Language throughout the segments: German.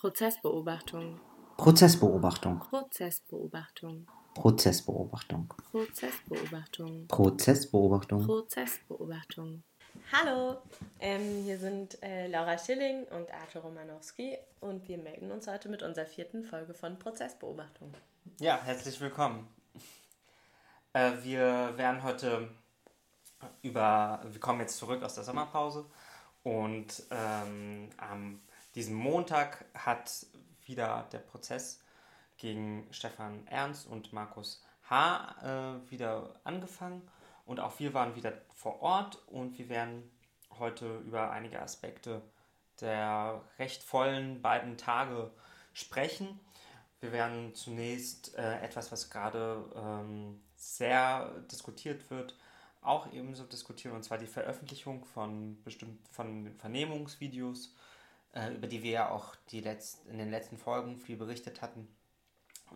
Prozessbeobachtung. Prozessbeobachtung. Prozessbeobachtung. Prozessbeobachtung. Prozessbeobachtung. Prozessbeobachtung. Prozessbeobachtung. Hallo, ähm, hier sind äh, Laura Schilling und Arthur Romanowski und wir melden uns heute mit unserer vierten Folge von Prozessbeobachtung. Ja, herzlich willkommen. Äh, wir werden heute über, wir kommen jetzt zurück aus der Sommerpause und ähm, am diesem Montag hat wieder der Prozess gegen Stefan Ernst und Markus H. Äh, wieder angefangen und auch wir waren wieder vor Ort und wir werden heute über einige Aspekte der recht vollen beiden Tage sprechen. Wir werden zunächst äh, etwas, was gerade ähm, sehr diskutiert wird, auch ebenso diskutieren, und zwar die Veröffentlichung von bestimmten von Vernehmungsvideos äh, über die wir ja auch die letzt, in den letzten Folgen viel berichtet hatten,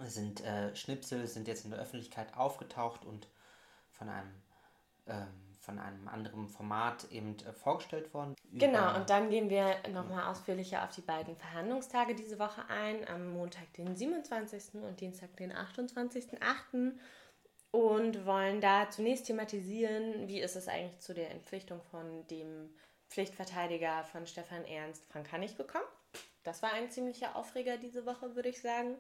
sind äh, Schnipsel, sind jetzt in der Öffentlichkeit aufgetaucht und von einem, ähm, von einem anderen Format eben äh, vorgestellt worden. Genau, und dann gehen wir nochmal ausführlicher auf die beiden Verhandlungstage diese Woche ein, am Montag den 27. und Dienstag den 28.08. Und wollen da zunächst thematisieren, wie ist es eigentlich zu der Entpflichtung von dem Pflichtverteidiger von Stefan Ernst, Frank Hannig, bekommen. Das war ein ziemlicher Aufreger diese Woche, würde ich sagen.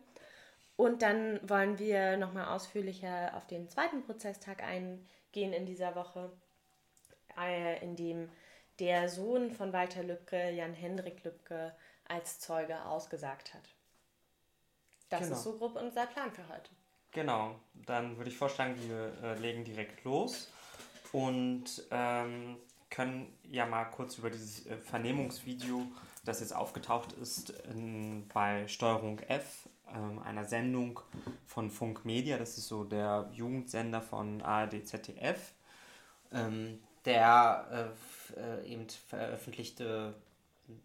Und dann wollen wir nochmal ausführlicher auf den zweiten Prozesstag eingehen in dieser Woche, äh, in dem der Sohn von Walter Lübcke, Jan-Hendrik Lübcke, als Zeuge ausgesagt hat. Das Genau. ist so grob unser Plan für heute. Genau, dann würde ich vorschlagen, wir äh, legen direkt los und ähm, können ja mal kurz über dieses äh, Vernehmungsvideo, das jetzt aufgetaucht ist in, bei Steuerung F, ähm, einer Sendung von Funk Media, das ist so der Jugendsender von ARD ZDF, ähm, der äh, äh, eben veröffentlichte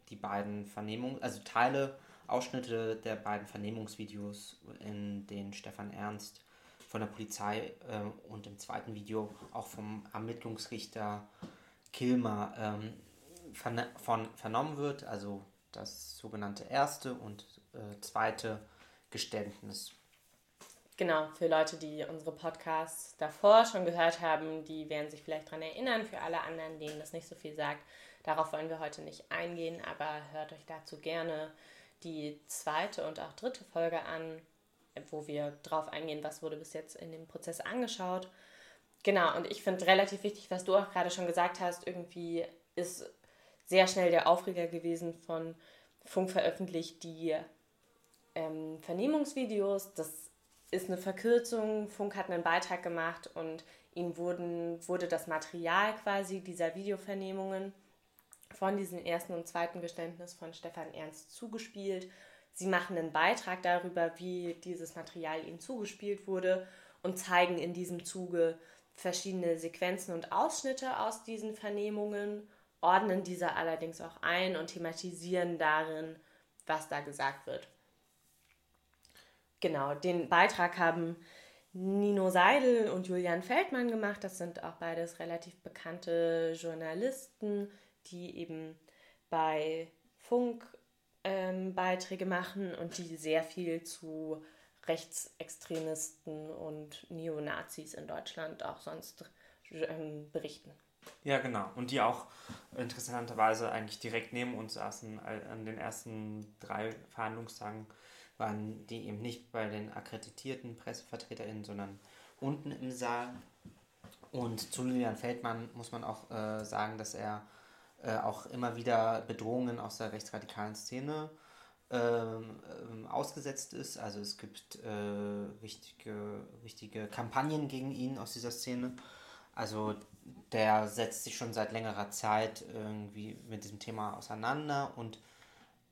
die beiden Vernehmungen, also Teile, Ausschnitte der beiden Vernehmungsvideos, in denen Stefan Ernst von der Polizei äh, und im zweiten Video auch vom Ermittlungsrichter Kilmer ähm, verne von, vernommen wird, also das sogenannte erste und äh, zweite Geständnis. Genau, für Leute, die unsere Podcasts davor schon gehört haben, die werden sich vielleicht daran erinnern. Für alle anderen, denen das nicht so viel sagt, darauf wollen wir heute nicht eingehen, aber hört euch dazu gerne die zweite und auch dritte Folge an, wo wir drauf eingehen, was wurde bis jetzt in dem Prozess angeschaut. Genau, und ich finde relativ wichtig, was du auch gerade schon gesagt hast, irgendwie ist sehr schnell der Aufreger gewesen von Funk veröffentlicht die ähm, Vernehmungsvideos. Das ist eine Verkürzung. Funk hat einen Beitrag gemacht und ihnen wurden, wurde das Material quasi dieser Videovernehmungen von diesem ersten und zweiten Geständnis von Stefan Ernst zugespielt. Sie machen einen Beitrag darüber, wie dieses Material ihnen zugespielt wurde und zeigen in diesem Zuge verschiedene Sequenzen und Ausschnitte aus diesen Vernehmungen, ordnen diese allerdings auch ein und thematisieren darin, was da gesagt wird. Genau, den Beitrag haben Nino Seidel und Julian Feldmann gemacht. Das sind auch beides relativ bekannte Journalisten, die eben bei Funk ähm, Beiträge machen und die sehr viel zu Rechtsextremisten und Neonazis in Deutschland auch sonst ähm, berichten. Ja, genau. Und die auch interessanterweise eigentlich direkt neben uns saßen. An den ersten drei Verhandlungstagen waren die eben nicht bei den akkreditierten PressevertreterInnen, sondern unten im Saal. Und zu Julian Feldmann muss man auch äh, sagen, dass er äh, auch immer wieder Bedrohungen aus der rechtsradikalen Szene ähm, ähm, ausgesetzt ist. Also es gibt äh, richtige, richtige Kampagnen gegen ihn aus dieser Szene. Also der setzt sich schon seit längerer Zeit irgendwie mit diesem Thema auseinander und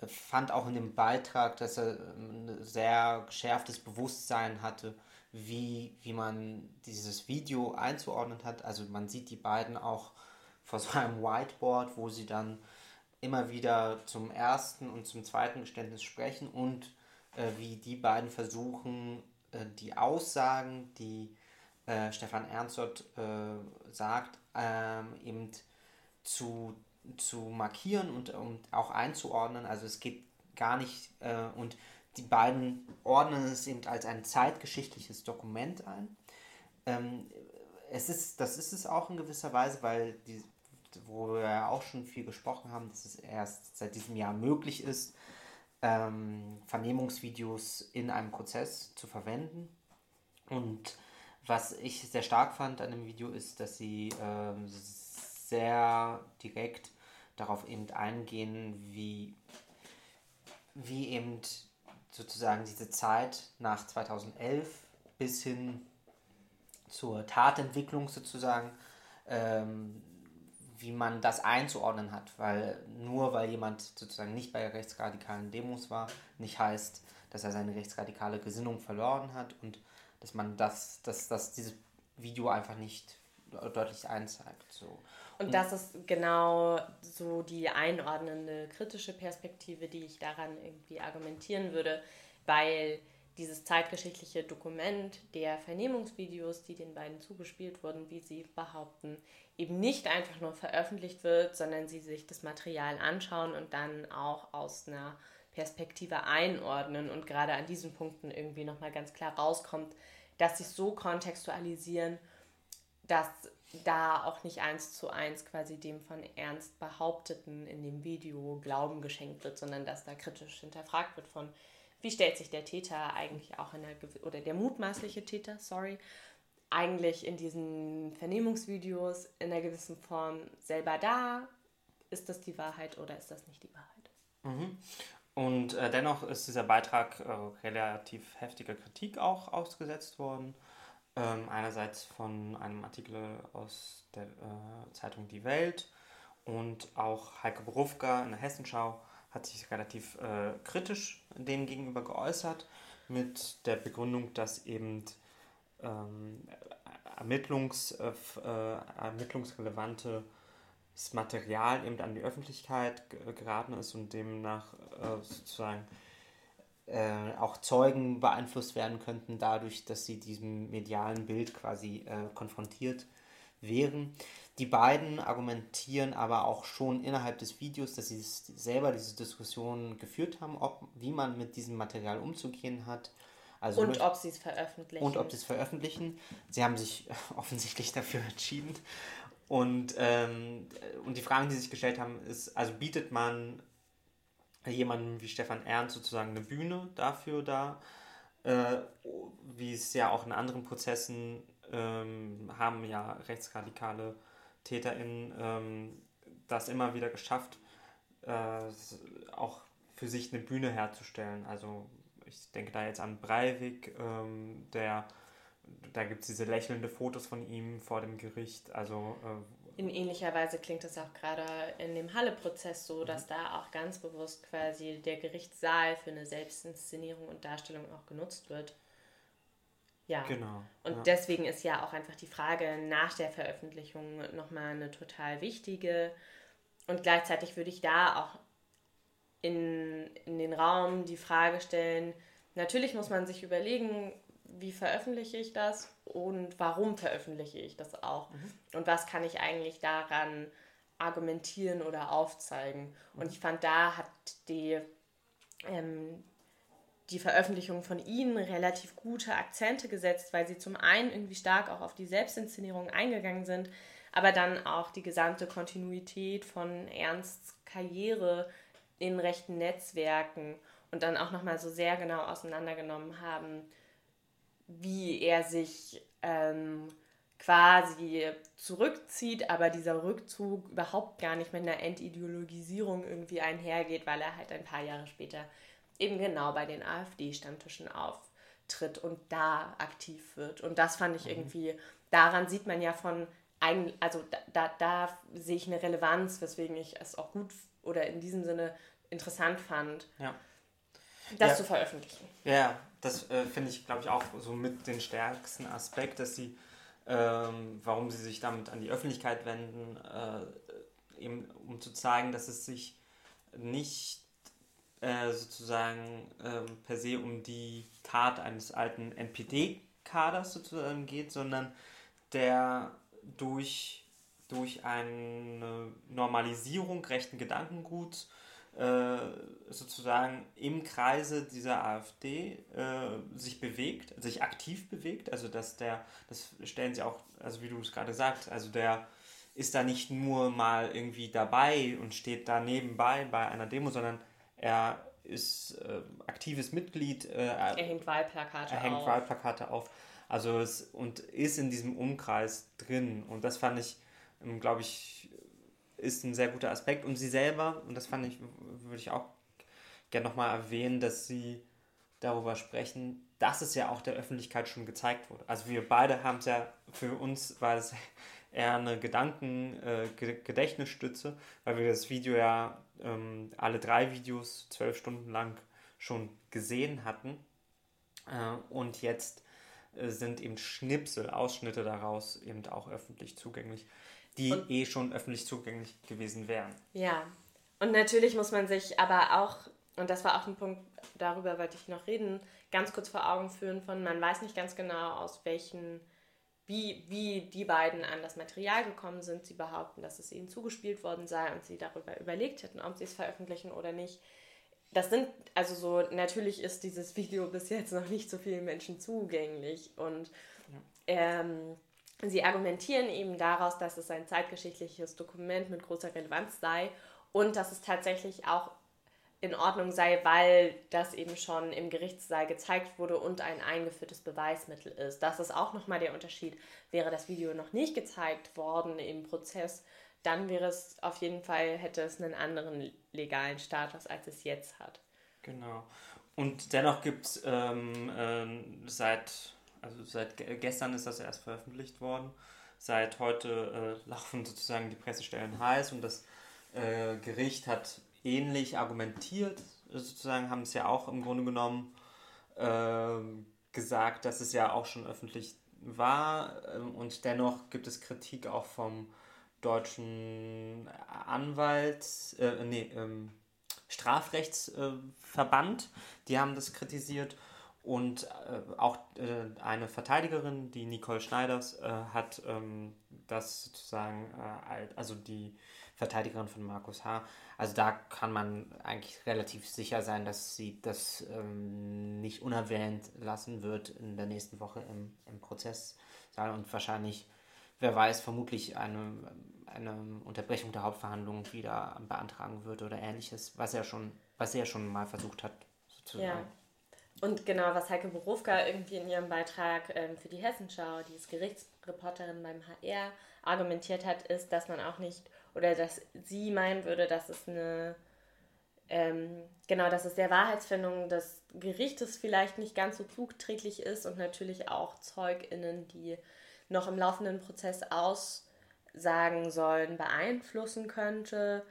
fand auch in dem Beitrag, dass er ähm, ein sehr geschärftes Bewusstsein hatte, wie, wie man dieses Video einzuordnen hat. Also man sieht die beiden auch vor so einem Whiteboard, wo sie dann immer wieder zum ersten und zum zweiten Geständnis sprechen und äh, wie die beiden versuchen, äh, die Aussagen, die äh, Stefan Ernst dort äh, sagt, ähm, eben zu, zu markieren und um auch einzuordnen. Also es geht gar nicht, äh, und die beiden ordnen es eben als ein zeitgeschichtliches Dokument ein. Ähm, es ist, das ist es auch in gewisser Weise, weil die, wo wir auch schon viel gesprochen haben, dass es erst seit diesem Jahr möglich ist, ähm, Vernehmungsvideos in einem Prozess zu verwenden. Und was ich sehr stark fand an dem Video ist, dass sie ähm, sehr direkt darauf eben eingehen, wie, wie eben sozusagen diese Zeit nach 2011 bis hin zur Tatentwicklung sozusagen, ähm, wie man das einzuordnen hat, weil nur weil jemand sozusagen nicht bei rechtsradikalen Demos war, nicht heißt, dass er seine rechtsradikale Gesinnung verloren hat und dass man das, dass, dass dieses Video einfach nicht deutlich einzeigt. So. Und das ist genau so die einordnende kritische Perspektive, die ich daran irgendwie argumentieren würde, weil dieses zeitgeschichtliche Dokument der Vernehmungsvideos, die den beiden zugespielt wurden, wie sie behaupten, eben nicht einfach nur veröffentlicht wird, sondern sie sich das Material anschauen und dann auch aus einer Perspektive einordnen und gerade an diesen Punkten irgendwie nochmal ganz klar rauskommt, dass sie so kontextualisieren, dass da auch nicht eins zu eins quasi dem von Ernst behaupteten in dem Video Glauben geschenkt wird, sondern dass da kritisch hinterfragt wird von, wie stellt sich der Täter eigentlich auch in der, oder der mutmaßliche Täter, sorry, eigentlich in diesen Vernehmungsvideos in einer gewissen Form selber da? Ist das die Wahrheit oder ist das nicht die Wahrheit? Mhm. Und äh, dennoch ist dieser Beitrag äh, relativ heftiger Kritik auch ausgesetzt worden. Ähm, einerseits von einem Artikel aus der äh, Zeitung Die Welt und auch Heike Berufka in der Hessenschau hat sich relativ äh, kritisch dem gegenüber geäußert mit der Begründung, dass eben ähm, Ermittlungs, äh, äh ermittlungsrelevantes Material eben an die Öffentlichkeit geraten ist und demnach äh, sozusagen äh, auch Zeugen beeinflusst werden könnten, dadurch, dass sie diesem medialen Bild quasi äh, konfrontiert wären. Die beiden argumentieren aber auch schon innerhalb des Videos, dass sie selber diese Diskussion geführt haben, ob, wie man mit diesem Material umzugehen hat. Also und ob sie es veröffentlichen. Und ob sie es veröffentlichen. Sie haben sich offensichtlich dafür entschieden. Und, ähm, und die Fragen, die sich gestellt haben, ist, also bietet man jemandem wie Stefan Ernst sozusagen eine Bühne dafür da, äh, wie es ja auch in anderen Prozessen ähm, haben ja rechtsradikale TäterInnen ähm, das immer wieder geschafft, äh, auch für sich eine Bühne herzustellen. Also ich denke da jetzt an Breivik, ähm, der da gibt es diese lächelnde Fotos von ihm vor dem Gericht. Also äh, in ähnlicher Weise klingt es auch gerade in dem Halle-Prozess so, dass mhm. da auch ganz bewusst quasi der Gerichtssaal für eine Selbstinszenierung und Darstellung auch genutzt wird. Ja. Genau. Und ja. deswegen ist ja auch einfach die Frage nach der Veröffentlichung nochmal eine total wichtige. Und gleichzeitig würde ich da auch in, in den Raum die Frage stellen, natürlich muss man sich überlegen, wie veröffentliche ich das und warum veröffentliche ich das auch mhm. und was kann ich eigentlich daran argumentieren oder aufzeigen. Mhm. Und ich fand, da hat die, ähm, die Veröffentlichung von ihnen relativ gute Akzente gesetzt, weil sie zum einen irgendwie stark auch auf die Selbstinszenierung eingegangen sind, aber dann auch die gesamte Kontinuität von Ernsts Karriere in rechten Netzwerken und dann auch nochmal so sehr genau auseinandergenommen haben, wie er sich ähm, quasi zurückzieht, aber dieser Rückzug überhaupt gar nicht mit einer Entideologisierung irgendwie einhergeht, weil er halt ein paar Jahre später eben genau bei den AfD-Stammtischen auftritt und da aktiv wird. Und das fand ich mhm. irgendwie, daran sieht man ja von, also da, da, da sehe ich eine Relevanz, weswegen ich es auch gut oder in diesem Sinne interessant fand. Ja das ja. zu veröffentlichen. Ja, das äh, finde ich, glaube ich, auch so mit den stärksten Aspekt, dass sie, ähm, warum sie sich damit an die Öffentlichkeit wenden, äh, eben um zu zeigen, dass es sich nicht äh, sozusagen ähm, per se um die Tat eines alten NPD-Kaders sozusagen geht, sondern der durch, durch eine Normalisierung rechten Gedankenguts äh, sozusagen im Kreise dieser AfD äh, sich bewegt, sich aktiv bewegt. Also dass der, das stellen sie auch, also wie du es gerade sagst, also der ist da nicht nur mal irgendwie dabei und steht da nebenbei bei einer Demo, sondern er ist äh, aktives Mitglied. Äh, er hängt Wahlplakate er auf. hängt Wahlplakate auf. Also es, und ist in diesem Umkreis drin. Und das fand ich, ähm, glaube ich, ist ein sehr guter Aspekt. Und sie selber, und das fand ich, würde ich auch gerne nochmal erwähnen, dass sie darüber sprechen, dass es ja auch der Öffentlichkeit schon gezeigt wurde. Also wir beide haben es ja, für uns war es eher eine Gedanken-Gedächtnisstütze, äh, weil wir das Video ja ähm, alle drei Videos zwölf Stunden lang schon gesehen hatten. Äh, und jetzt äh, sind eben Schnipsel, Ausschnitte daraus eben auch öffentlich zugänglich, die und, eh schon öffentlich zugänglich gewesen wären. Ja, und natürlich muss man sich aber auch, und das war auch ein Punkt, darüber wollte ich noch reden, ganz kurz vor Augen führen von, man weiß nicht ganz genau, aus welchen wie, wie die beiden an das Material gekommen sind. Sie behaupten, dass es ihnen zugespielt worden sei und sie darüber überlegt hätten, ob sie es veröffentlichen oder nicht. Das sind, also so, natürlich ist dieses Video bis jetzt noch nicht so vielen Menschen zugänglich und ja. ähm, sie argumentieren eben daraus, dass es ein zeitgeschichtliches Dokument mit großer Relevanz sei und dass es tatsächlich auch in Ordnung sei, weil das eben schon im Gerichtssaal gezeigt wurde und ein eingeführtes Beweismittel ist. Das ist auch nochmal der Unterschied. Wäre das Video noch nicht gezeigt worden im Prozess, dann wäre es auf jeden Fall, hätte es einen anderen legalen Status, als es jetzt hat. Genau. Und dennoch gibt es ähm, äh, seit, also seit gestern ist das erst veröffentlicht worden. Seit heute äh, laufen sozusagen die Pressestellen heiß und das äh, Gericht hat ähnlich argumentiert, sozusagen haben es ja auch im Grunde genommen äh, gesagt, dass es ja auch schon öffentlich war äh, und dennoch gibt es Kritik auch vom deutschen Anwalt, äh, nee, ähm, Strafrechtsverband, die haben das kritisiert und äh, auch äh, eine Verteidigerin, die Nicole Schneiders, äh, hat ähm, das sozusagen, äh, also die Verteidigerin von Markus H., also da kann man eigentlich relativ sicher sein, dass sie das ähm, nicht unerwähnt lassen wird in der nächsten Woche im, im Prozesssaal und wahrscheinlich, wer weiß, vermutlich eine, eine Unterbrechung der Hauptverhandlungen wieder beantragen wird oder ähnliches, was er schon, was er schon mal versucht hat, sozusagen. Ja. Und genau, was Heike Berufka irgendwie in ihrem Beitrag ähm, für die Hessenschau, die ist Gerichtsreporterin beim HR, argumentiert hat, ist, dass man auch nicht oder dass sie meinen würde, dass es eine, ähm, genau, dass es der Wahrheitsfindung des Gerichtes vielleicht nicht ganz so zugträglich ist und natürlich auch ZeugInnen, die noch im laufenden Prozess aussagen sollen, beeinflussen könnte.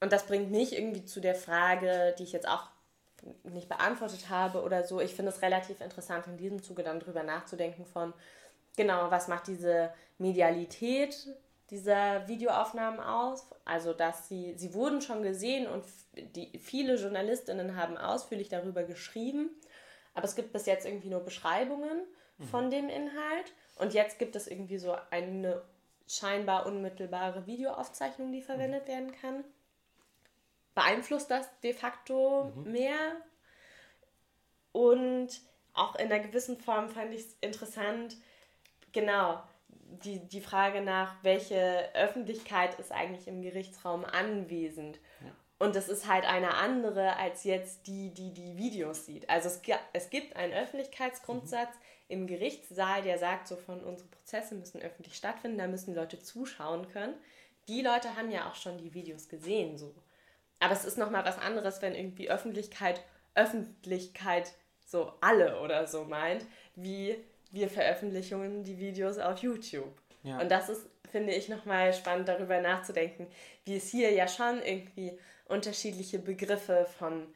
Und das bringt mich irgendwie zu der Frage, die ich jetzt auch nicht beantwortet habe oder so. Ich finde es relativ interessant, in diesem Zuge dann drüber nachzudenken von, genau, was macht diese Medialität dieser Videoaufnahmen aus. Also, dass sie, sie wurden schon gesehen und die, viele Journalistinnen haben ausführlich darüber geschrieben. Aber es gibt bis jetzt irgendwie nur Beschreibungen mhm. von dem Inhalt. Und jetzt gibt es irgendwie so eine scheinbar unmittelbare Videoaufzeichnung, die verwendet mhm. werden kann. Beeinflusst das de facto mhm. mehr? Und auch in einer gewissen Form fand ich es interessant, genau, die, die Frage nach, welche Öffentlichkeit ist eigentlich im Gerichtsraum anwesend. Ja. Und das ist halt eine andere als jetzt die, die die Videos sieht. Also es, es gibt einen Öffentlichkeitsgrundsatz mhm. im Gerichtssaal, der sagt, so von unsere Prozesse müssen öffentlich stattfinden, da müssen Leute zuschauen können. Die Leute haben ja auch schon die Videos gesehen, so. Aber es ist nochmal was anderes, wenn irgendwie Öffentlichkeit Öffentlichkeit so alle oder so meint, wie wir Veröffentlichungen die Videos auf YouTube. Ja. Und das ist, finde ich, nochmal spannend darüber nachzudenken, wie es hier ja schon irgendwie unterschiedliche Begriffe von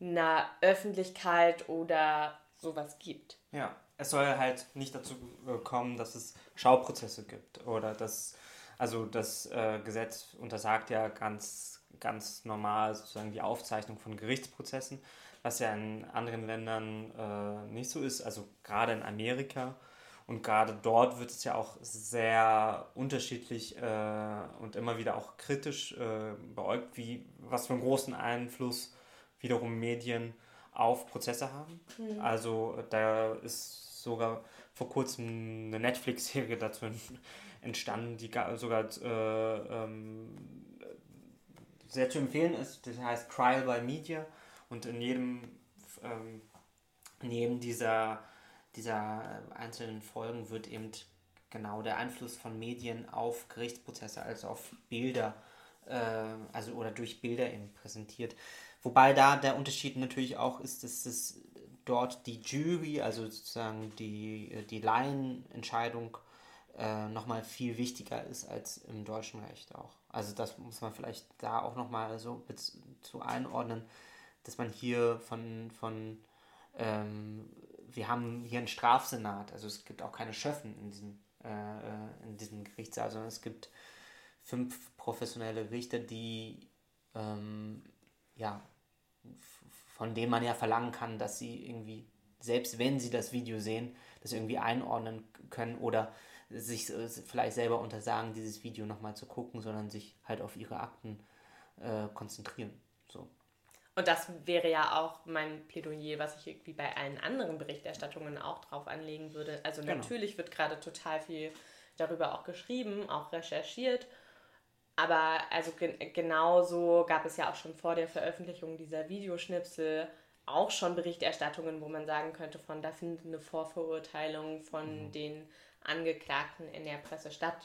einer Öffentlichkeit oder sowas gibt. Ja, es soll halt nicht dazu kommen, dass es Schauprozesse gibt oder dass, also das äh, Gesetz untersagt ja ganz, ganz normal sozusagen die Aufzeichnung von Gerichtsprozessen was ja in anderen Ländern äh, nicht so ist, also gerade in Amerika. Und gerade dort wird es ja auch sehr unterschiedlich äh, und immer wieder auch kritisch äh, beäugt, wie, was für einen großen Einfluss wiederum Medien auf Prozesse haben. Mhm. Also da ist sogar vor kurzem eine Netflix-Serie dazu entstanden, die sogar äh, ähm, sehr zu empfehlen ist. Das heißt Trial by Media und in jedem, ähm, in dieser, dieser einzelnen Folgen wird eben genau der Einfluss von Medien auf Gerichtsprozesse, also auf Bilder, äh, also oder durch Bilder eben präsentiert. Wobei da der Unterschied natürlich auch ist, dass es dort die Jury, also sozusagen die, die Laienentscheidung, äh, nochmal viel wichtiger ist als im deutschen Recht auch. Also das muss man vielleicht da auch nochmal so zu einordnen, dass man hier von, von ähm, wir haben hier einen Strafsenat, also es gibt auch keine Schöffen in diesem, äh, äh in diesem Gerichtssaal, sondern es gibt fünf professionelle Richter, die ähm, ja, von denen man ja verlangen kann, dass sie irgendwie, selbst wenn sie das Video sehen, das irgendwie einordnen können oder sich vielleicht selber untersagen, dieses Video nochmal zu gucken, sondern sich halt auf ihre Akten äh, konzentrieren. Und das wäre ja auch mein Plädoyer, was ich irgendwie bei allen anderen Berichterstattungen auch drauf anlegen würde. Also genau. natürlich wird gerade total viel darüber auch geschrieben, auch recherchiert. Aber also gen genauso gab es ja auch schon vor der Veröffentlichung dieser Videoschnipsel auch schon Berichterstattungen, wo man sagen könnte, von da findet eine Vorverurteilung von mhm. den Angeklagten in der Presse statt.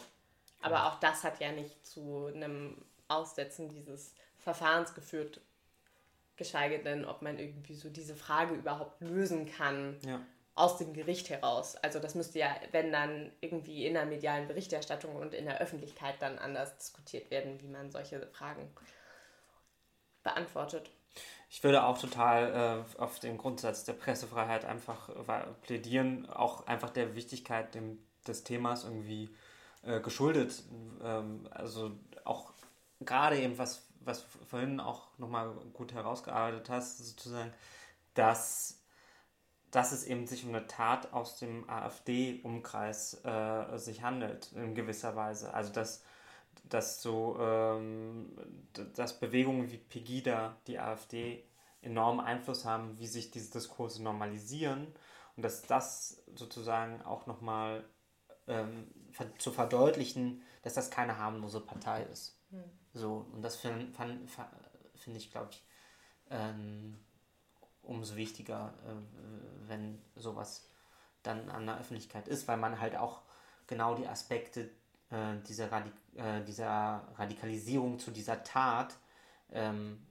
Aber auch das hat ja nicht zu einem Aussetzen dieses Verfahrens geführt, geschweige denn, ob man irgendwie so diese Frage überhaupt lösen kann. Ja aus dem Gericht heraus. Also das müsste ja, wenn dann irgendwie in der medialen Berichterstattung und in der Öffentlichkeit dann anders diskutiert werden, wie man solche Fragen beantwortet. Ich würde auch total äh, auf den Grundsatz der Pressefreiheit einfach äh, plädieren, auch einfach der Wichtigkeit dem, des Themas irgendwie äh, geschuldet. Ähm, also auch gerade eben, was, was vorhin auch nochmal gut herausgearbeitet hast, sozusagen, dass dass es eben sich um eine Tat aus dem AfD-Umkreis äh, sich handelt, in gewisser Weise. Also dass, dass so ähm, dass Bewegungen wie Pegida die AfD enormen Einfluss haben, wie sich diese Diskurse normalisieren und dass das sozusagen auch nochmal ähm, zu verdeutlichen, dass das keine harmlose Partei ist. Hm. So, und das finde find ich, glaube ich, ähm, umso wichtiger, äh, wenn sowas dann an der Öffentlichkeit ist, weil man halt auch genau die Aspekte äh, dieser, Radik äh, dieser Radikalisierung zu dieser Tat, ähm,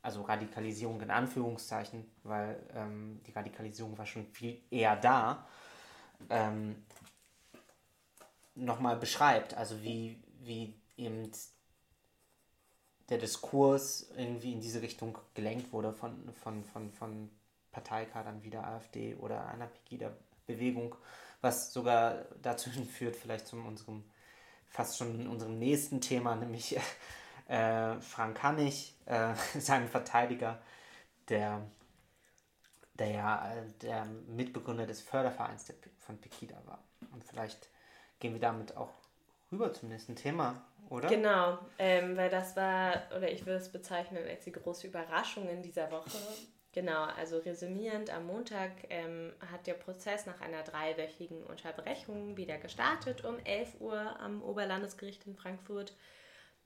also Radikalisierung in Anführungszeichen, weil ähm, die Radikalisierung war schon viel eher da, ähm, nochmal beschreibt, also wie, wie eben der Diskurs irgendwie in diese Richtung gelenkt wurde von, von, von, von Parteikadern wie der AfD oder einer Pegida-Bewegung, was sogar dazu führt, vielleicht zu unserem, fast schon unserem nächsten Thema, nämlich äh, Frank Hannig, äh, sein Verteidiger, der, der ja der Mitbegründer des Fördervereins von Pegida war. Und vielleicht gehen wir damit auch rüber zum nächsten Thema, oder? Genau, ähm, weil das war, oder ich würde es bezeichnen als die große Überraschung in dieser Woche. Genau, also resümierend, am Montag ähm, hat der Prozess nach einer dreiwöchigen Unterbrechung wieder gestartet um 11 Uhr am Oberlandesgericht in Frankfurt.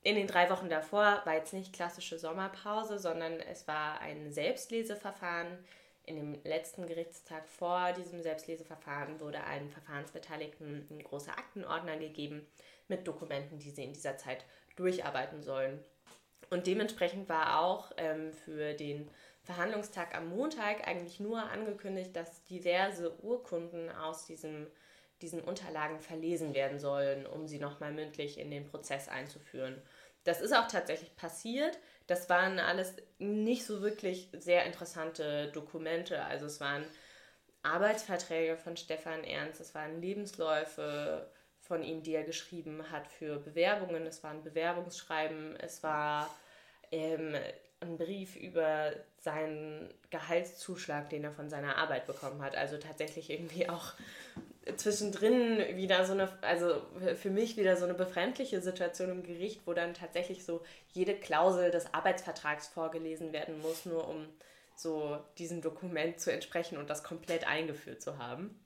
In den drei Wochen davor war jetzt nicht klassische Sommerpause, sondern es war ein Selbstleseverfahren. In dem letzten Gerichtstag vor diesem Selbstleseverfahren wurde allen Verfahrensbeteiligten ein großer Aktenordner gegeben mit Dokumenten, die sie in dieser Zeit durcharbeiten sollen. Und dementsprechend war auch ähm, für den Verhandlungstag am Montag eigentlich nur angekündigt, dass diverse Urkunden aus diesem, diesen Unterlagen verlesen werden sollen, um sie nochmal mündlich in den Prozess einzuführen. Das ist auch tatsächlich passiert. Das waren alles nicht so wirklich sehr interessante Dokumente. Also es waren Arbeitsverträge von Stefan Ernst, es waren Lebensläufe, von ihm, die er geschrieben hat für Bewerbungen. Es war ein Bewerbungsschreiben, es war ähm, ein Brief über seinen Gehaltszuschlag, den er von seiner Arbeit bekommen hat. Also tatsächlich irgendwie auch zwischendrin wieder so eine, also für mich wieder so eine befremdliche Situation im Gericht, wo dann tatsächlich so jede Klausel des Arbeitsvertrags vorgelesen werden muss, nur um so diesem Dokument zu entsprechen und das komplett eingeführt zu haben.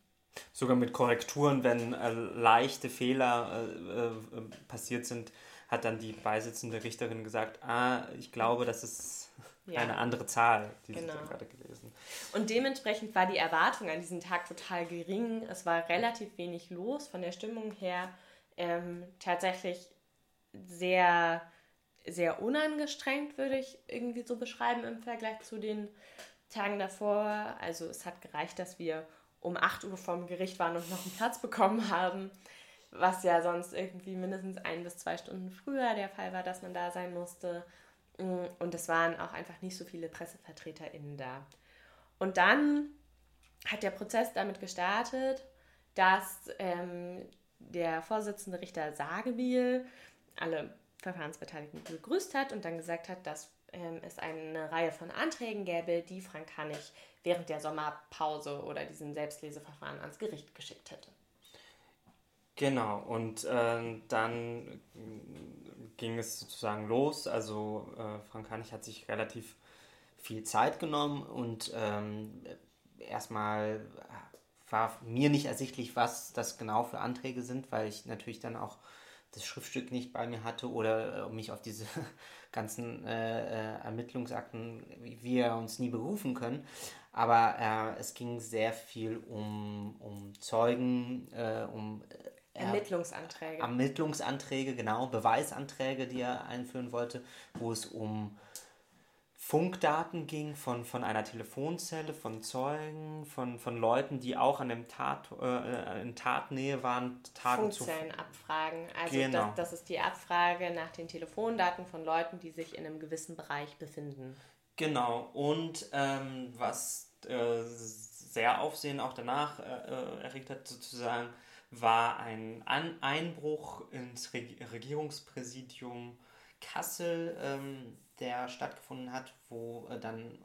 Sogar mit Korrekturen, wenn äh, leichte Fehler äh, äh, passiert sind, hat dann die beisitzende Richterin gesagt, ah, ich glaube, das ist ja. eine andere Zahl, die genau. Sie gerade gelesen. Und dementsprechend war die Erwartung an diesem Tag total gering. Es war relativ wenig los von der Stimmung her. Ähm, tatsächlich sehr, sehr unangestrengt, würde ich irgendwie so beschreiben im Vergleich zu den Tagen davor. Also es hat gereicht, dass wir um 8 Uhr vom Gericht waren und noch einen Platz bekommen haben, was ja sonst irgendwie mindestens ein bis zwei Stunden früher der Fall war, dass man da sein musste. Mm, und es waren auch einfach nicht so viele PressevertreterInnen da. Und dann hat der Prozess damit gestartet, dass ähm, der Vorsitzende Richter Sagebiel alle Verfahrensbeteiligten begrüßt hat und dann gesagt hat, dass ähm, es eine Reihe von Anträgen gäbe, die Frank Hannig während der Sommerpause oder diesem Selbstleseverfahren ans Gericht geschickt hätte. Genau, und äh, dann ging es sozusagen los. Also äh, Frank Hannig hat sich relativ viel Zeit genommen und ähm, erstmal war mir nicht ersichtlich, was das genau für Anträge sind, weil ich natürlich dann auch das Schriftstück nicht bei mir hatte oder äh, mich auf diese ganzen äh, äh, Ermittlungsakten wir uns nie berufen können. Aber äh, es ging sehr viel um, um Zeugen, äh, um Ermittlungsanträge. Ermittlungsanträge, genau, Beweisanträge, die er einführen wollte, wo es um Funkdaten ging von, von einer Telefonzelle, von Zeugen, von, von Leuten, die auch an dem Tat, äh, in Tatnähe waren. Tagen Funkzellenabfragen. Also genau. das, das ist die Abfrage nach den Telefondaten von Leuten, die sich in einem gewissen Bereich befinden. Genau. Und ähm, was äh, sehr Aufsehen auch danach äh, äh erregt hat, sozusagen, war ein An Einbruch ins Reg Regierungspräsidium Kassel, ähm, der stattgefunden hat, wo äh, dann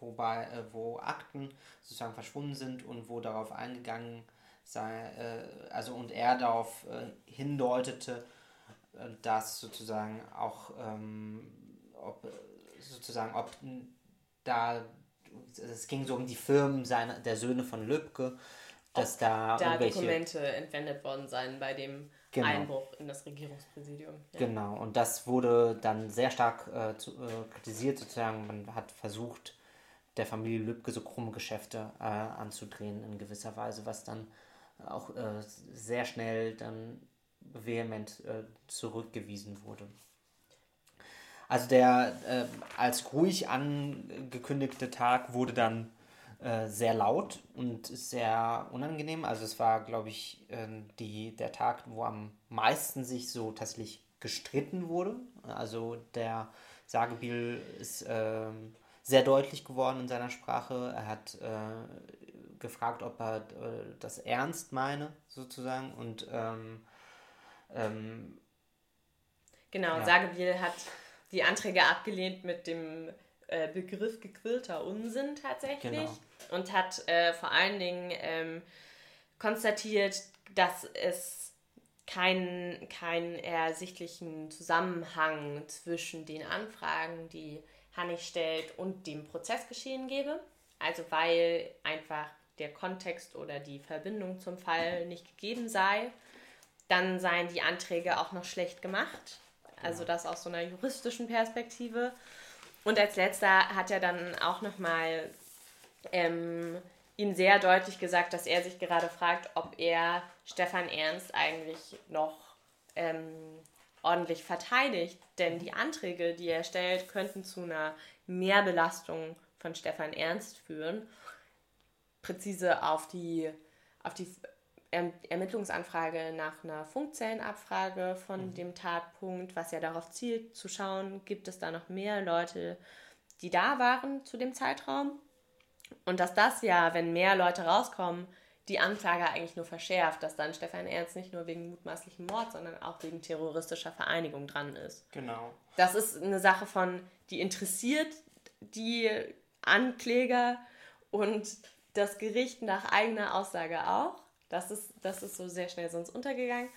wobei, äh, wo Akten sozusagen verschwunden sind und wo darauf eingegangen sei, äh, also und er darauf äh, hindeutete, äh, dass sozusagen auch ähm, ob sozusagen ob da es ging so um die Firmen seiner der Söhne von Lübcke dass da, da Dokumente entwendet worden seien bei dem genau. Einbruch in das Regierungspräsidium. Ja. Genau, und das wurde dann sehr stark äh, zu, äh, kritisiert, sozusagen. Man hat versucht, der Familie Lübcke so krumme Geschäfte äh, anzudrehen in gewisser Weise, was dann auch äh, sehr schnell dann vehement äh, zurückgewiesen wurde. Also der äh, als ruhig angekündigte Tag wurde dann äh, sehr laut und sehr unangenehm. Also es war, glaube ich, äh, die, der Tag, wo am meisten sich so tatsächlich gestritten wurde. Also der Sagebiel ist äh, sehr deutlich geworden in seiner Sprache. Er hat äh, gefragt, ob er äh, das ernst meine, sozusagen. Und ähm, ähm, genau, ja. Sagebiel hat die Anträge abgelehnt mit dem Begriff gequillter Unsinn tatsächlich genau. Und hat äh, vor allen Dingen ähm, konstatiert, dass es keinen, keinen ersichtlichen Zusammenhang zwischen den Anfragen, die Hannig stellt, und dem Prozessgeschehen gebe. Also weil einfach der Kontext oder die Verbindung zum Fall nicht gegeben sei. Dann seien die Anträge auch noch schlecht gemacht. Also das aus so einer juristischen Perspektive. Und als letzter hat er dann auch nochmal ähm, ihm sehr deutlich gesagt, dass er sich gerade fragt, ob er Stefan Ernst eigentlich noch ähm, ordentlich verteidigt. Denn die Anträge, die er stellt, könnten zu einer Mehrbelastung von Stefan Ernst führen. Präzise auf die, auf die erm-, Ermittlungsanfrage nach einer Funkzellenabfrage von mhm. dem Tatpunkt, was ja darauf zielt, zu schauen, gibt es da noch mehr Leute, die da waren zu dem Zeitraum. Und dass das ja, wenn mehr Leute rauskommen, die Anklage eigentlich nur verschärft, dass dann Stefan Ernst nicht nur wegen mutmaßlichen Mord, sondern auch wegen terroristischer Vereinigung dran ist. Genau. Das ist eine Sache von, die interessiert die Ankläger und das Gericht nach eigener Aussage auch. Das ist, das ist so sehr schnell sonst untergegangen.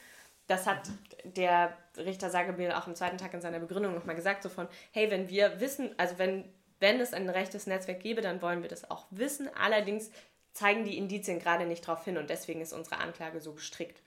Das hat der Richter Sagebiel auch am zweiten Tag in seiner Begründung nochmal gesagt, so von, hey, wenn wir wissen, also wenn, wenn es ein rechtes Netzwerk gäbe, dann wollen wir das auch wissen. Allerdings zeigen die Indizien gerade nicht darauf hin und deswegen ist unsere Anklage so gestrickt.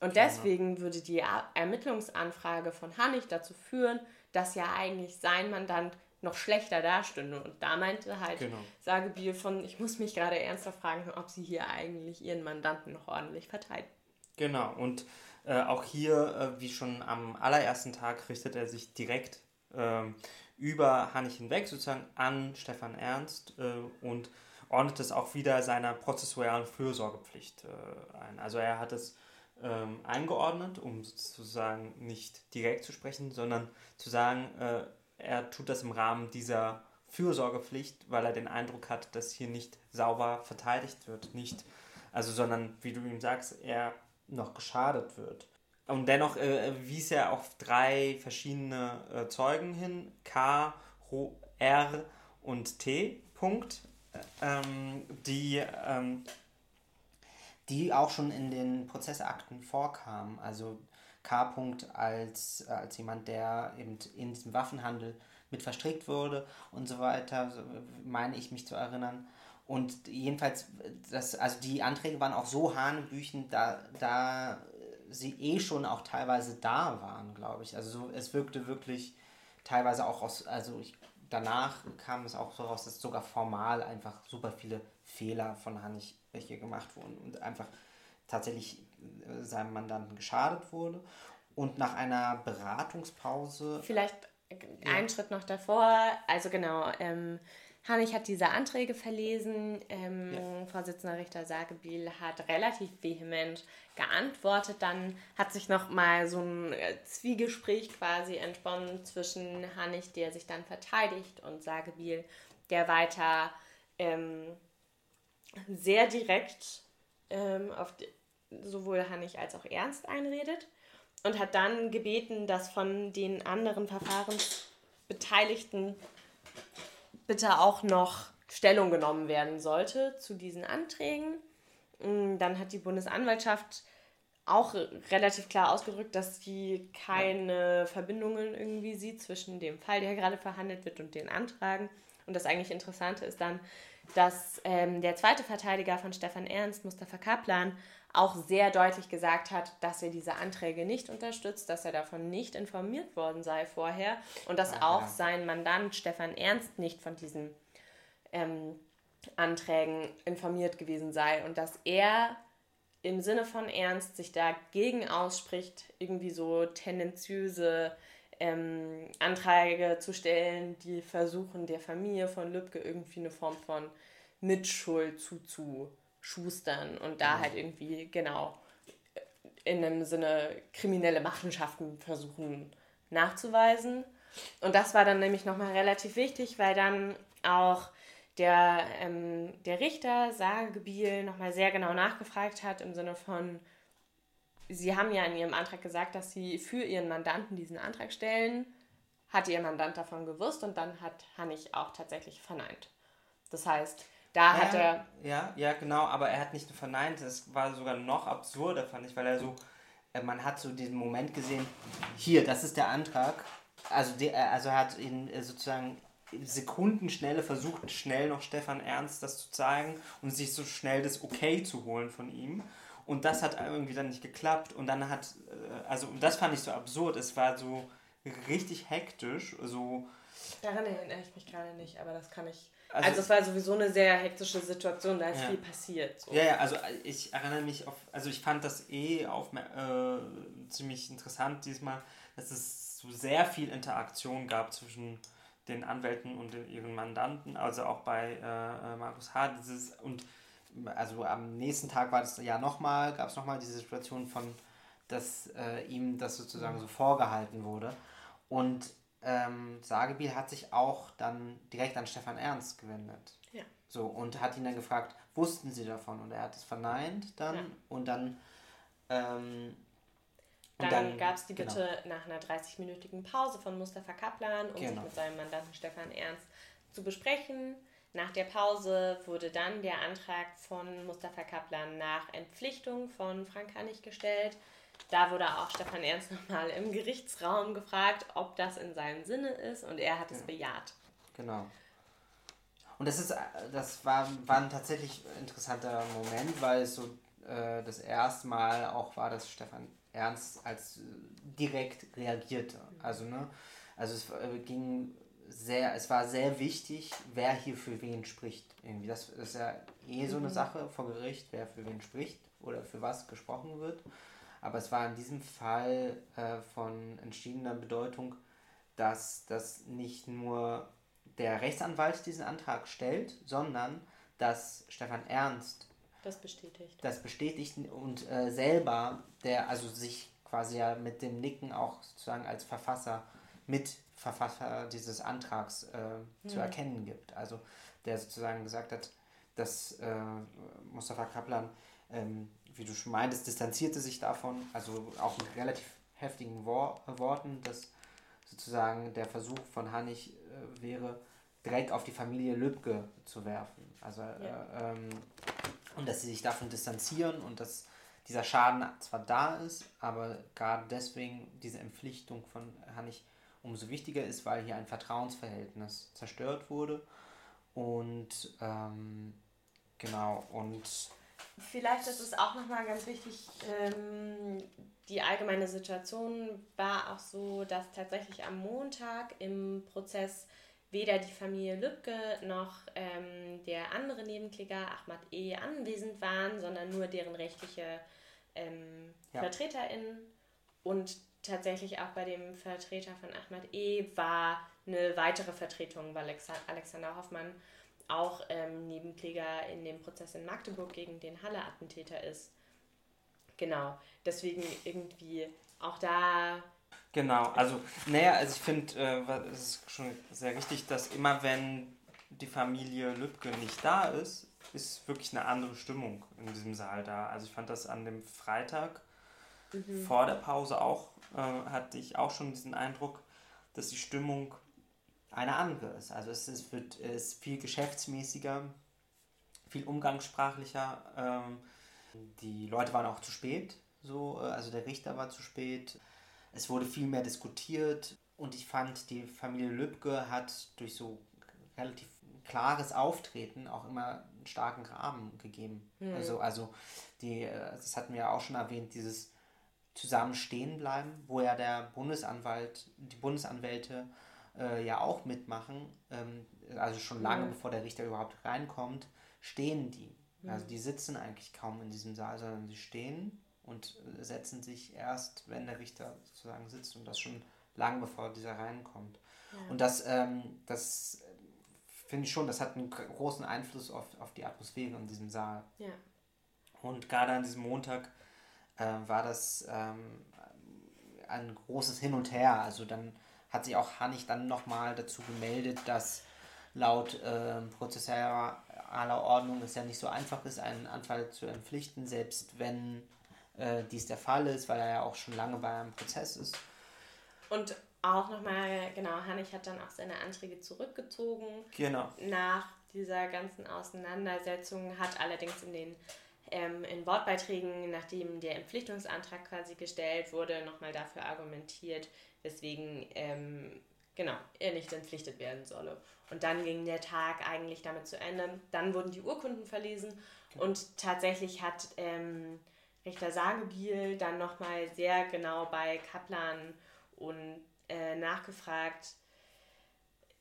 Und deswegen würde die Ermittlungsanfrage von Hannig dazu führen, dass ja eigentlich sein Mandant noch schlechter dastünde. Und da meinte halt Genau. Sagebiel von, ich muss mich gerade ernsthaft fragen, ob sie hier eigentlich ihren Mandanten noch ordentlich verteidigen. Genau, und äh, auch hier, äh, wie schon am allerersten Tag, richtet er sich direkt ähm, über Hannig hinweg, sozusagen an Stefan Ernst äh, und ordnet es auch wieder seiner prozessualen Fürsorgepflicht äh, ein. Also er hat es ähm, eingeordnet, um sozusagen nicht direkt zu sprechen, sondern zu sagen, äh, er tut das im Rahmen dieser Fürsorgepflicht, weil er den Eindruck hat, dass hier nicht sauber verteidigt wird, nicht, also sondern wie du ihm sagst, er noch geschadet wird. Und dennoch äh, wies er auf drei verschiedene äh, Zeugen hin, K, R und T, Punkt, äh, ähm, die ähm, die auch schon in den Prozessakten vorkamen. Also K. -Punkt als, äh, als jemand, der eben in diesem Waffenhandel mit verstrickt wurde und so weiter, meine ich mich zu erinnern. Und jedenfalls, das, also die Anträge waren auch so hanebüchen, da, da sie eh schon auch teilweise da waren, glaube ich. Also so, es wirkte wirklich teilweise auch aus, also ich, danach kam es auch so raus, dass sogar formal einfach super viele Fehler von Hannig hier gemacht wurden und einfach tatsächlich äh, seinem Mandanten geschadet wurde. Und nach einer Beratungspause Vielleicht einen Schritt noch davor. Also genau, ähm, Hannig hat diese Anträge verlesen. Ähm, Vorsitzender Richter Sagebiel hat relativ vehement geantwortet. Dann hat sich noch mal so ein äh, Zwiegespräch quasi entsponnen zwischen Hannig, der sich dann verteidigt, und Sagebiel, der weiter ähm, sehr direkt ähm, auf die, sowohl Hannig als auch Ernst einredet und hat dann gebeten, dass von den anderen Verfahrensbeteiligten bitte auch noch Stellung genommen werden sollte zu diesen Anträgen. Mm, Dann hat die Bundesanwaltschaft auch relativ klar ausgedrückt, dass sie keine Verbindungen irgendwie sieht zwischen dem Fall, der gerade verhandelt wird, und den Antragen. Und das eigentlich Interessante ist dann, dass ähm, der zweite Verteidiger von Stefan Ernst, Mustafa Kaplan, auch sehr deutlich gesagt hat, dass er diese Anträge nicht unterstützt, dass er davon nicht informiert worden sei vorher und dass Ah, auch sein Mandant Stefan Ernst nicht von diesen ähm, Anträgen informiert gewesen sei und dass er im Sinne von Ernst sich dagegen ausspricht, irgendwie so tendenziöse ähm, Anträge zu stellen, die versuchen, der Familie von Lübcke irgendwie eine Form von Mitschuld zuzuschustern und da halt irgendwie, genau, in einem Sinne kriminelle Machenschaften versuchen nachzuweisen. Und das war dann nämlich nochmal relativ wichtig, weil dann auch der, ähm, der Richter Sagebiel nochmal sehr genau nachgefragt hat im Sinne von, Sie haben ja in Ihrem Antrag gesagt, dass Sie für Ihren Mandanten diesen Antrag stellen. Hat Ihr Mandant davon gewusst und dann hat Hannig auch tatsächlich verneint. Das heißt, da hat er. Ja, ja, genau, aber er hat nicht nur verneint, es war sogar noch absurder, fand ich, weil er so, äh, man hat so diesen Moment gesehen, hier, das ist der Antrag, also, der, äh, also er hat ihn äh, sozusagen in Sekundenschnelle versucht, schnell noch Stefan Ernst das zu zeigen und sich so schnell das Okay zu holen von ihm. Und das hat irgendwie dann nicht geklappt. Und dann hat, also und das fand ich so absurd. Es war so richtig hektisch, so Daran erinnere ich mich gerade nicht, aber das kann ich. Also- Also, es war sowieso eine sehr hektische Situation, da ist Ja. viel passiert. So. Ja, ja, also ich erinnere mich auf, also ich fand das eh auf, äh, ziemlich interessant diesmal, dass es so sehr viel Interaktion gab zwischen den Anwälten und den, ihren Mandanten, also auch bei äh, äh, Markus H. Dieses, und also am nächsten Tag war das ja nochmal, gab es nochmal diese Situation von, dass äh, ihm das sozusagen so vorgehalten wurde. Und ähm, Sagebiel hat sich auch dann direkt an Stefan Ernst gewendet. Ja. So, und hat ihn dann gefragt, wussten Sie davon? Und er hat es verneint dann Ja. und dann. Ähm, und Dann, gab es die genau. Bitte nach einer 30-minütigen Pause von Mustafa Kaplan, um sich Genau. mit seinem Mandanten Stefan Ernst zu besprechen. Nach der Pause wurde dann der Antrag von Mustafa Kaplan nach Entpflichtung von Frank Hannig gestellt. Da wurde auch Stefan Ernst nochmal im Gerichtsraum gefragt, ob das in seinem Sinne ist und er hat es bejaht. Genau. Und das ist, das war, war ein tatsächlich interessanter Moment, weil es so äh, das erste Mal auch war, dass Stefan Ernst als äh, direkt reagierte. Also, ne, also es äh, ging sehr, es war sehr wichtig, wer hier für wen spricht. Irgendwie. Das ist ja eh so eine Sache vor Gericht, wer für wen spricht oder für was gesprochen wird. Aber es war in diesem Fall äh, von entschiedener Bedeutung, dass das nicht nur der Rechtsanwalt diesen Antrag stellt, sondern dass Stefan Ernst Das bestätigt. das bestätigt und äh, selber, der also sich quasi ja mit dem Nicken auch sozusagen als Verfasser, Mitverfasser dieses Antrags äh, zu erkennen gibt. Also der sozusagen gesagt hat, dass äh, Mustafa Kaplan, ähm, wie du schon meintest, distanzierte sich davon, also auch mit relativ heftigen Wor Worten, dass sozusagen der Versuch von Hannig äh, wäre, Dreck auf die Familie Lübcke zu werfen. Also Ja. äh, ähm, und dass sie sich davon distanzieren und dass dieser Schaden zwar da ist, aber gerade deswegen diese Entpflichtung von Hannig umso wichtiger ist, weil hier ein Vertrauensverhältnis zerstört wurde. Und ähm, genau, und Vielleicht ist es auch nochmal ganz wichtig, ähm, die allgemeine Situation war auch so, dass tatsächlich am Montag im Prozess weder die Familie Lübcke noch ähm, der andere Nebenkläger Ahmad E. anwesend waren, sondern nur deren rechtliche ähm, Ja. VertreterInnen. Und tatsächlich auch bei dem Vertreter von Ahmad E. war eine weitere Vertretung, weil Alexa Alexander Hoffmann auch ähm, Nebenkläger in dem Prozess in Magdeburg gegen den Halle-Attentäter ist. Genau, deswegen irgendwie auch da, Genau, also, naja, also ich finde, äh, es ist schon sehr richtig, dass immer wenn die Familie Lübcke nicht da ist, ist wirklich eine andere Stimmung in diesem Saal da. Also ich fand das an dem Freitag vor der Pause auch, äh, hatte ich auch schon diesen Eindruck, dass die Stimmung eine andere ist. Also es ist, wird, ist viel geschäftsmäßiger, viel umgangssprachlicher. Ähm, die Leute waren auch zu spät, so, äh, also der Richter war zu spät. Es wurde viel mehr diskutiert und ich fand, die Familie Lübcke hat durch so relativ klares Auftreten auch immer einen starken Rahmen gegeben. Also, also die, äh, das hatten wir ja auch schon erwähnt, dieses zusammen stehen bleiben, wo ja der Bundesanwalt, die Bundesanwälte äh, ja auch mitmachen, ähm, also schon lange bevor der Richter überhaupt reinkommt, stehen die. Also die sitzen eigentlich kaum in diesem Saal, sondern sie stehen und setzen sich erst, wenn der Richter sozusagen sitzt und das schon lange bevor dieser reinkommt. Und das, ähm, das äh, finde ich schon, das hat einen großen Einfluss auf, auf die Atmosphäre in diesem Saal. ja. Und gerade an diesem Montag äh, war das ähm, ein großes Hin und Her. Also dann hat sich auch Hannig dann nochmal dazu gemeldet, dass laut ähm, prozessualer Ordnung es ja nicht so einfach ist, einen Anfall zu entpflichten, selbst wenn äh, dies der Fall ist, weil er ja auch schon lange bei einem Prozess ist. Und auch nochmal, genau, Hannig hat dann auch seine Anträge zurückgezogen. Genau. nach dieser ganzen Auseinandersetzung hat allerdings in den ähm, in Wortbeiträgen, nachdem der Entpflichtungsantrag quasi gestellt wurde, nochmal dafür argumentiert, weswegen ähm, genau, er nicht entpflichtet werden solle. Und dann ging der Tag eigentlich damit zu Ende. Dann wurden die Urkunden verlesen und tatsächlich hat ähm, Richter Sagebiel dann nochmal sehr genau bei Kaplan und äh, nachgefragt,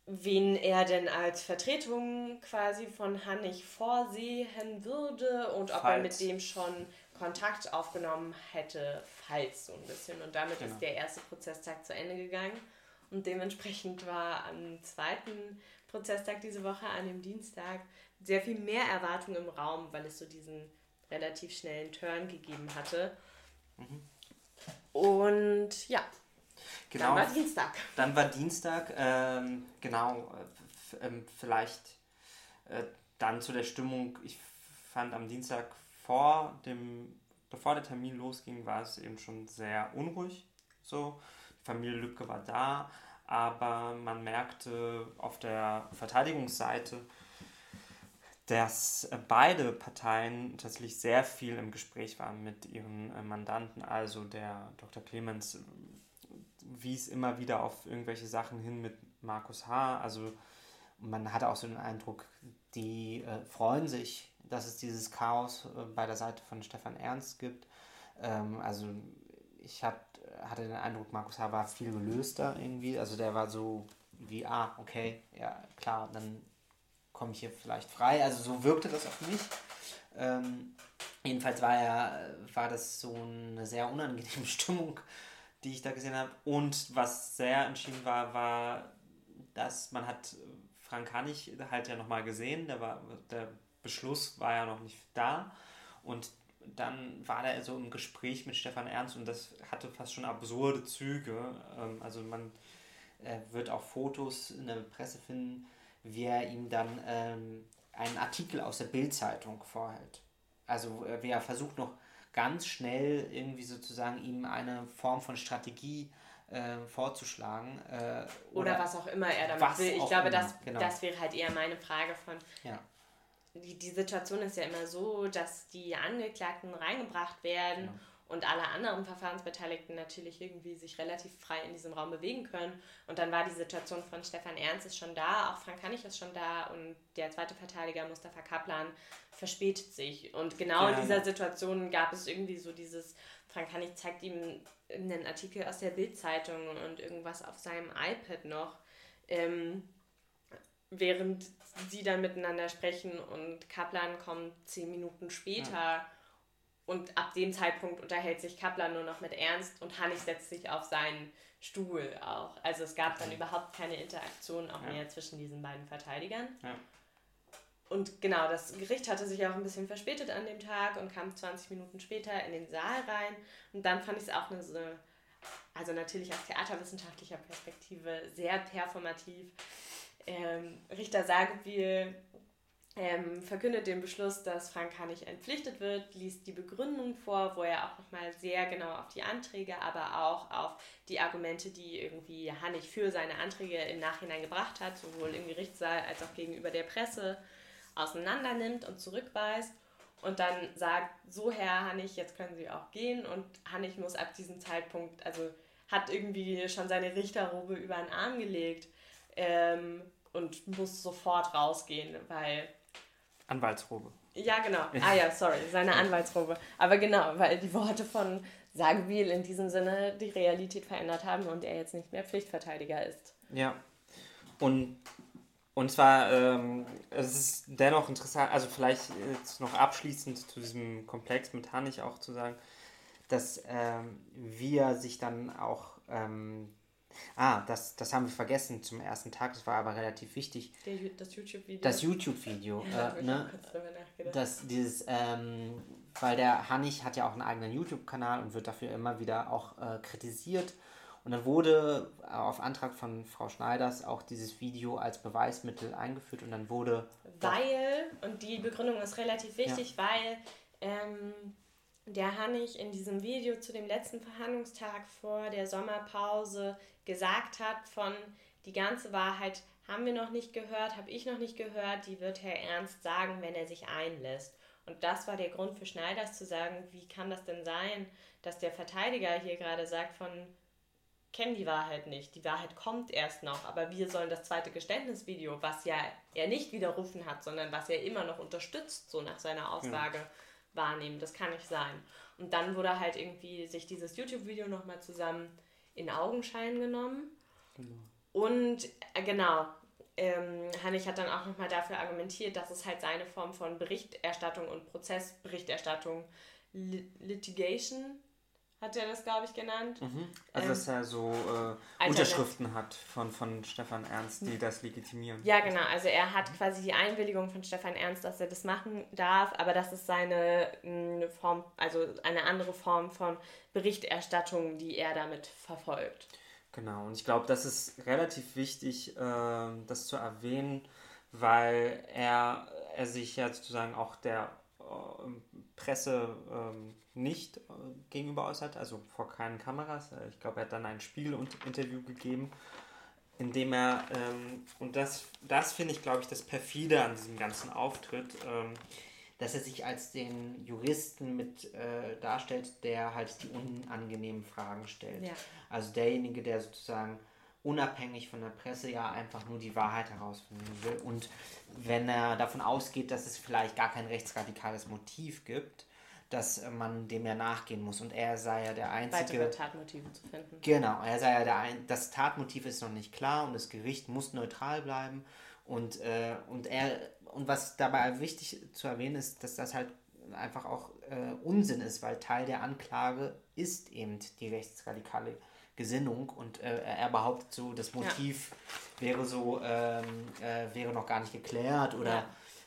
wen er denn als Vertretung quasi von Hannig vorsehen würde und ob er mit Falls. dem schon Kontakt aufgenommen hätte, falls so ein bisschen. Und damit Genau. ist der erste Prozesstag zu Ende gegangen. Und dementsprechend war am zweiten Prozesstag diese Woche, an dem Dienstag, sehr viel mehr Erwartung im Raum, weil es so diesen relativ schnellen Turn gegeben hatte. Und ja, Genau. dann war Dienstag. Dann war Dienstag, ähm, genau, äh, ähm, vielleicht äh, dann zu der Stimmung. Ich fand am Dienstag vor dem, bevor der Termin losging, war es eben schon sehr unruhig. So, die Familie Lübcke war da, aber man merkte auf der Verteidigungsseite, dass beide Parteien tatsächlich sehr viel im Gespräch waren mit ihren äh, Mandanten. Also der Dr. Clemens wies immer wieder auf irgendwelche Sachen hin mit Markus H. Also man hatte auch so den Eindruck, die äh, freuen sich, dass es dieses Chaos äh, bei der Seite von Stefan Ernst gibt. Ähm, also ich hat, hatte den Eindruck, Markus H. war viel gelöster irgendwie. Also der war so wie, ah, okay, ja klar, dann komme ich hier vielleicht frei. Also so wirkte das auf mich. Ähm, jedenfalls war, ja, war das so eine sehr unangenehme Stimmung, die ich da gesehen habe. Und was sehr entschieden war, war, dass man hat Frank Hannig halt ja nochmal gesehen, der, war, der Beschluss war ja noch nicht da. Und dann war er so im Gespräch mit Stefan Ernst und das hatte fast schon absurde Züge. Ähm, also man äh, wird auch Fotos in der Presse finden, wie er ihm dann ähm, einen Artikel aus der Bildzeitung vorhält. Also äh, wie er versucht noch ganz schnell irgendwie sozusagen ihm eine Form von Strategie äh, vorzuschlagen. Äh, oder, oder, was auch immer er damit will. Ich glaube, das, genau. das wäre halt eher meine Frage von. Ja. Die, die Situation ist ja immer so, dass die Angeklagten reingebracht werden. Genau und alle anderen Verfahrensbeteiligten natürlich irgendwie sich relativ frei in diesem Raum bewegen können. Und dann war die Situation von Stefan Ernst ist schon da, auch Frank Hannig ist schon da und der zweite Verteidiger Mustafa Kaplan verspätet sich. Und genau ja. in dieser Situation gab es irgendwie so dieses, Frank Hannig zeigt ihm einen Artikel aus der Bildzeitung und irgendwas auf seinem iPad noch. Ähm, während sie dann miteinander sprechen und Kaplan kommt zehn Minuten später ja und ab dem Zeitpunkt unterhält sich Kaplan nur noch mit Ernst und Hannig setzt sich auf seinen Stuhl auch. Also es gab dann überhaupt keine Interaktion auch ja. mehr zwischen diesen beiden Verteidigern. Ja. Und genau, das Gericht hatte sich auch ein bisschen verspätet an dem Tag und kam 20 Minuten später in den Saal rein. Und dann fand ich es auch eine so, also natürlich aus theaterwissenschaftlicher Perspektive sehr performativ. Ähm, Richter Sagebiel ähm, verkündet den Beschluss, dass Frank Hannig entpflichtet wird, liest die Begründung vor, wo er auch nochmal sehr genau auf die Anträge, aber auch auf die Argumente, die irgendwie Hannig für seine Anträge im Nachhinein gebracht hat, sowohl im Gerichtssaal als auch gegenüber der Presse, auseinander nimmt und zurückweist und dann sagt, so Herr Hannig, jetzt können Sie auch gehen und Hannig muss ab diesem Zeitpunkt, also hat irgendwie schon seine Richterrobe über den Arm gelegt ähm, und muss sofort rausgehen, weil Anwaltsrobe. Ja, genau. Ah ja, sorry, seine Anwaltsrobe. Aber genau, weil die Worte von Sagewiel in diesem Sinne die Realität verändert haben und er jetzt nicht mehr Pflichtverteidiger ist. Ja. Und, und zwar, ähm, es ist dennoch interessant, also vielleicht jetzt noch abschließend zu diesem Komplex mit Hannig auch zu sagen, dass ähm, wir sich dann auch ähm, Ah, das, das haben wir vergessen zum ersten Tag, das war aber relativ wichtig. Der, das YouTube-Video. Das YouTube-Video. Ja, äh, ne? Das, dieses, ähm, weil der Hannig hat ja auch einen eigenen YouTube-Kanal und wird dafür immer wieder auch äh, kritisiert. Und dann wurde auf Antrag von Frau Schneiders auch dieses Video als Beweismittel eingeführt und dann wurde. Weil, und die Begründung ist relativ wichtig, ja. weil ähm, der Hannig in diesem Video zu dem letzten Verhandlungstag vor der Sommerpause gesagt hat von die ganze Wahrheit haben wir noch nicht gehört, habe ich noch nicht gehört, die wird Herr Ernst sagen, wenn er sich einlässt. Und das war der Grund für Schneiders zu sagen, wie kann das denn sein, dass der Verteidiger hier gerade sagt von kennen die Wahrheit nicht, die Wahrheit kommt erst noch, aber wir sollen das zweite Geständnisvideo, was ja er nicht widerrufen hat, sondern was er immer noch unterstützt, so nach seiner Aussage, ja. Wahrnehmen. Das kann nicht sein. Und dann wurde halt irgendwie sich dieses YouTube-Video nochmal zusammen in Augenschein genommen. Genau. Und äh, genau, ähm, Hannig hat dann auch nochmal dafür argumentiert, dass es halt seine Form von Berichterstattung und Prozessberichterstattung, Litigation, hat er das, glaube ich, genannt. Mhm. Also, ähm, dass er so äh, Unterschriften hat von, von Stefan Ernst, die das legitimieren. Ja, genau. Also, er hat quasi die Einwilligung von Stefan Ernst, dass er das machen darf, aber das ist seine eine Form, also eine andere Form von Berichterstattung, die er damit verfolgt. Genau, und ich glaube, das ist relativ wichtig, äh, das zu erwähnen, weil er, er sich ja sozusagen auch der äh, Presse ähm, nicht äh, gegenüber äußert, also vor keinen Kameras. Äh, ich glaube, er hat dann ein Spiegelinterview gegeben. indem er, ähm, und das, das finde ich, glaube ich, das perfide an diesem ganzen Auftritt, ähm, dass er sich als den Juristen mit äh, darstellt, der halt die unangenehmen Fragen stellt. Ja. Also derjenige, der sozusagen unabhängig von der Presse ja einfach nur die Wahrheit herausfinden will. Und wenn er davon ausgeht, dass es vielleicht gar kein rechtsradikales Motiv gibt, dass man dem ja nachgehen muss. Und er sei ja der einzige. Weitere Tatmotive zu finden. Genau, er sei ja der ein, das Tatmotiv ist noch nicht klar und das Gericht muss neutral bleiben. Und, äh, und er und was dabei wichtig zu erwähnen ist, dass das halt einfach auch äh, Unsinn ist, weil Teil der Anklage ist eben die rechtsradikale Gesinnung und äh, er behauptet so, das Motiv ja. wäre so, ähm, äh, wäre noch gar nicht geklärt oder ja.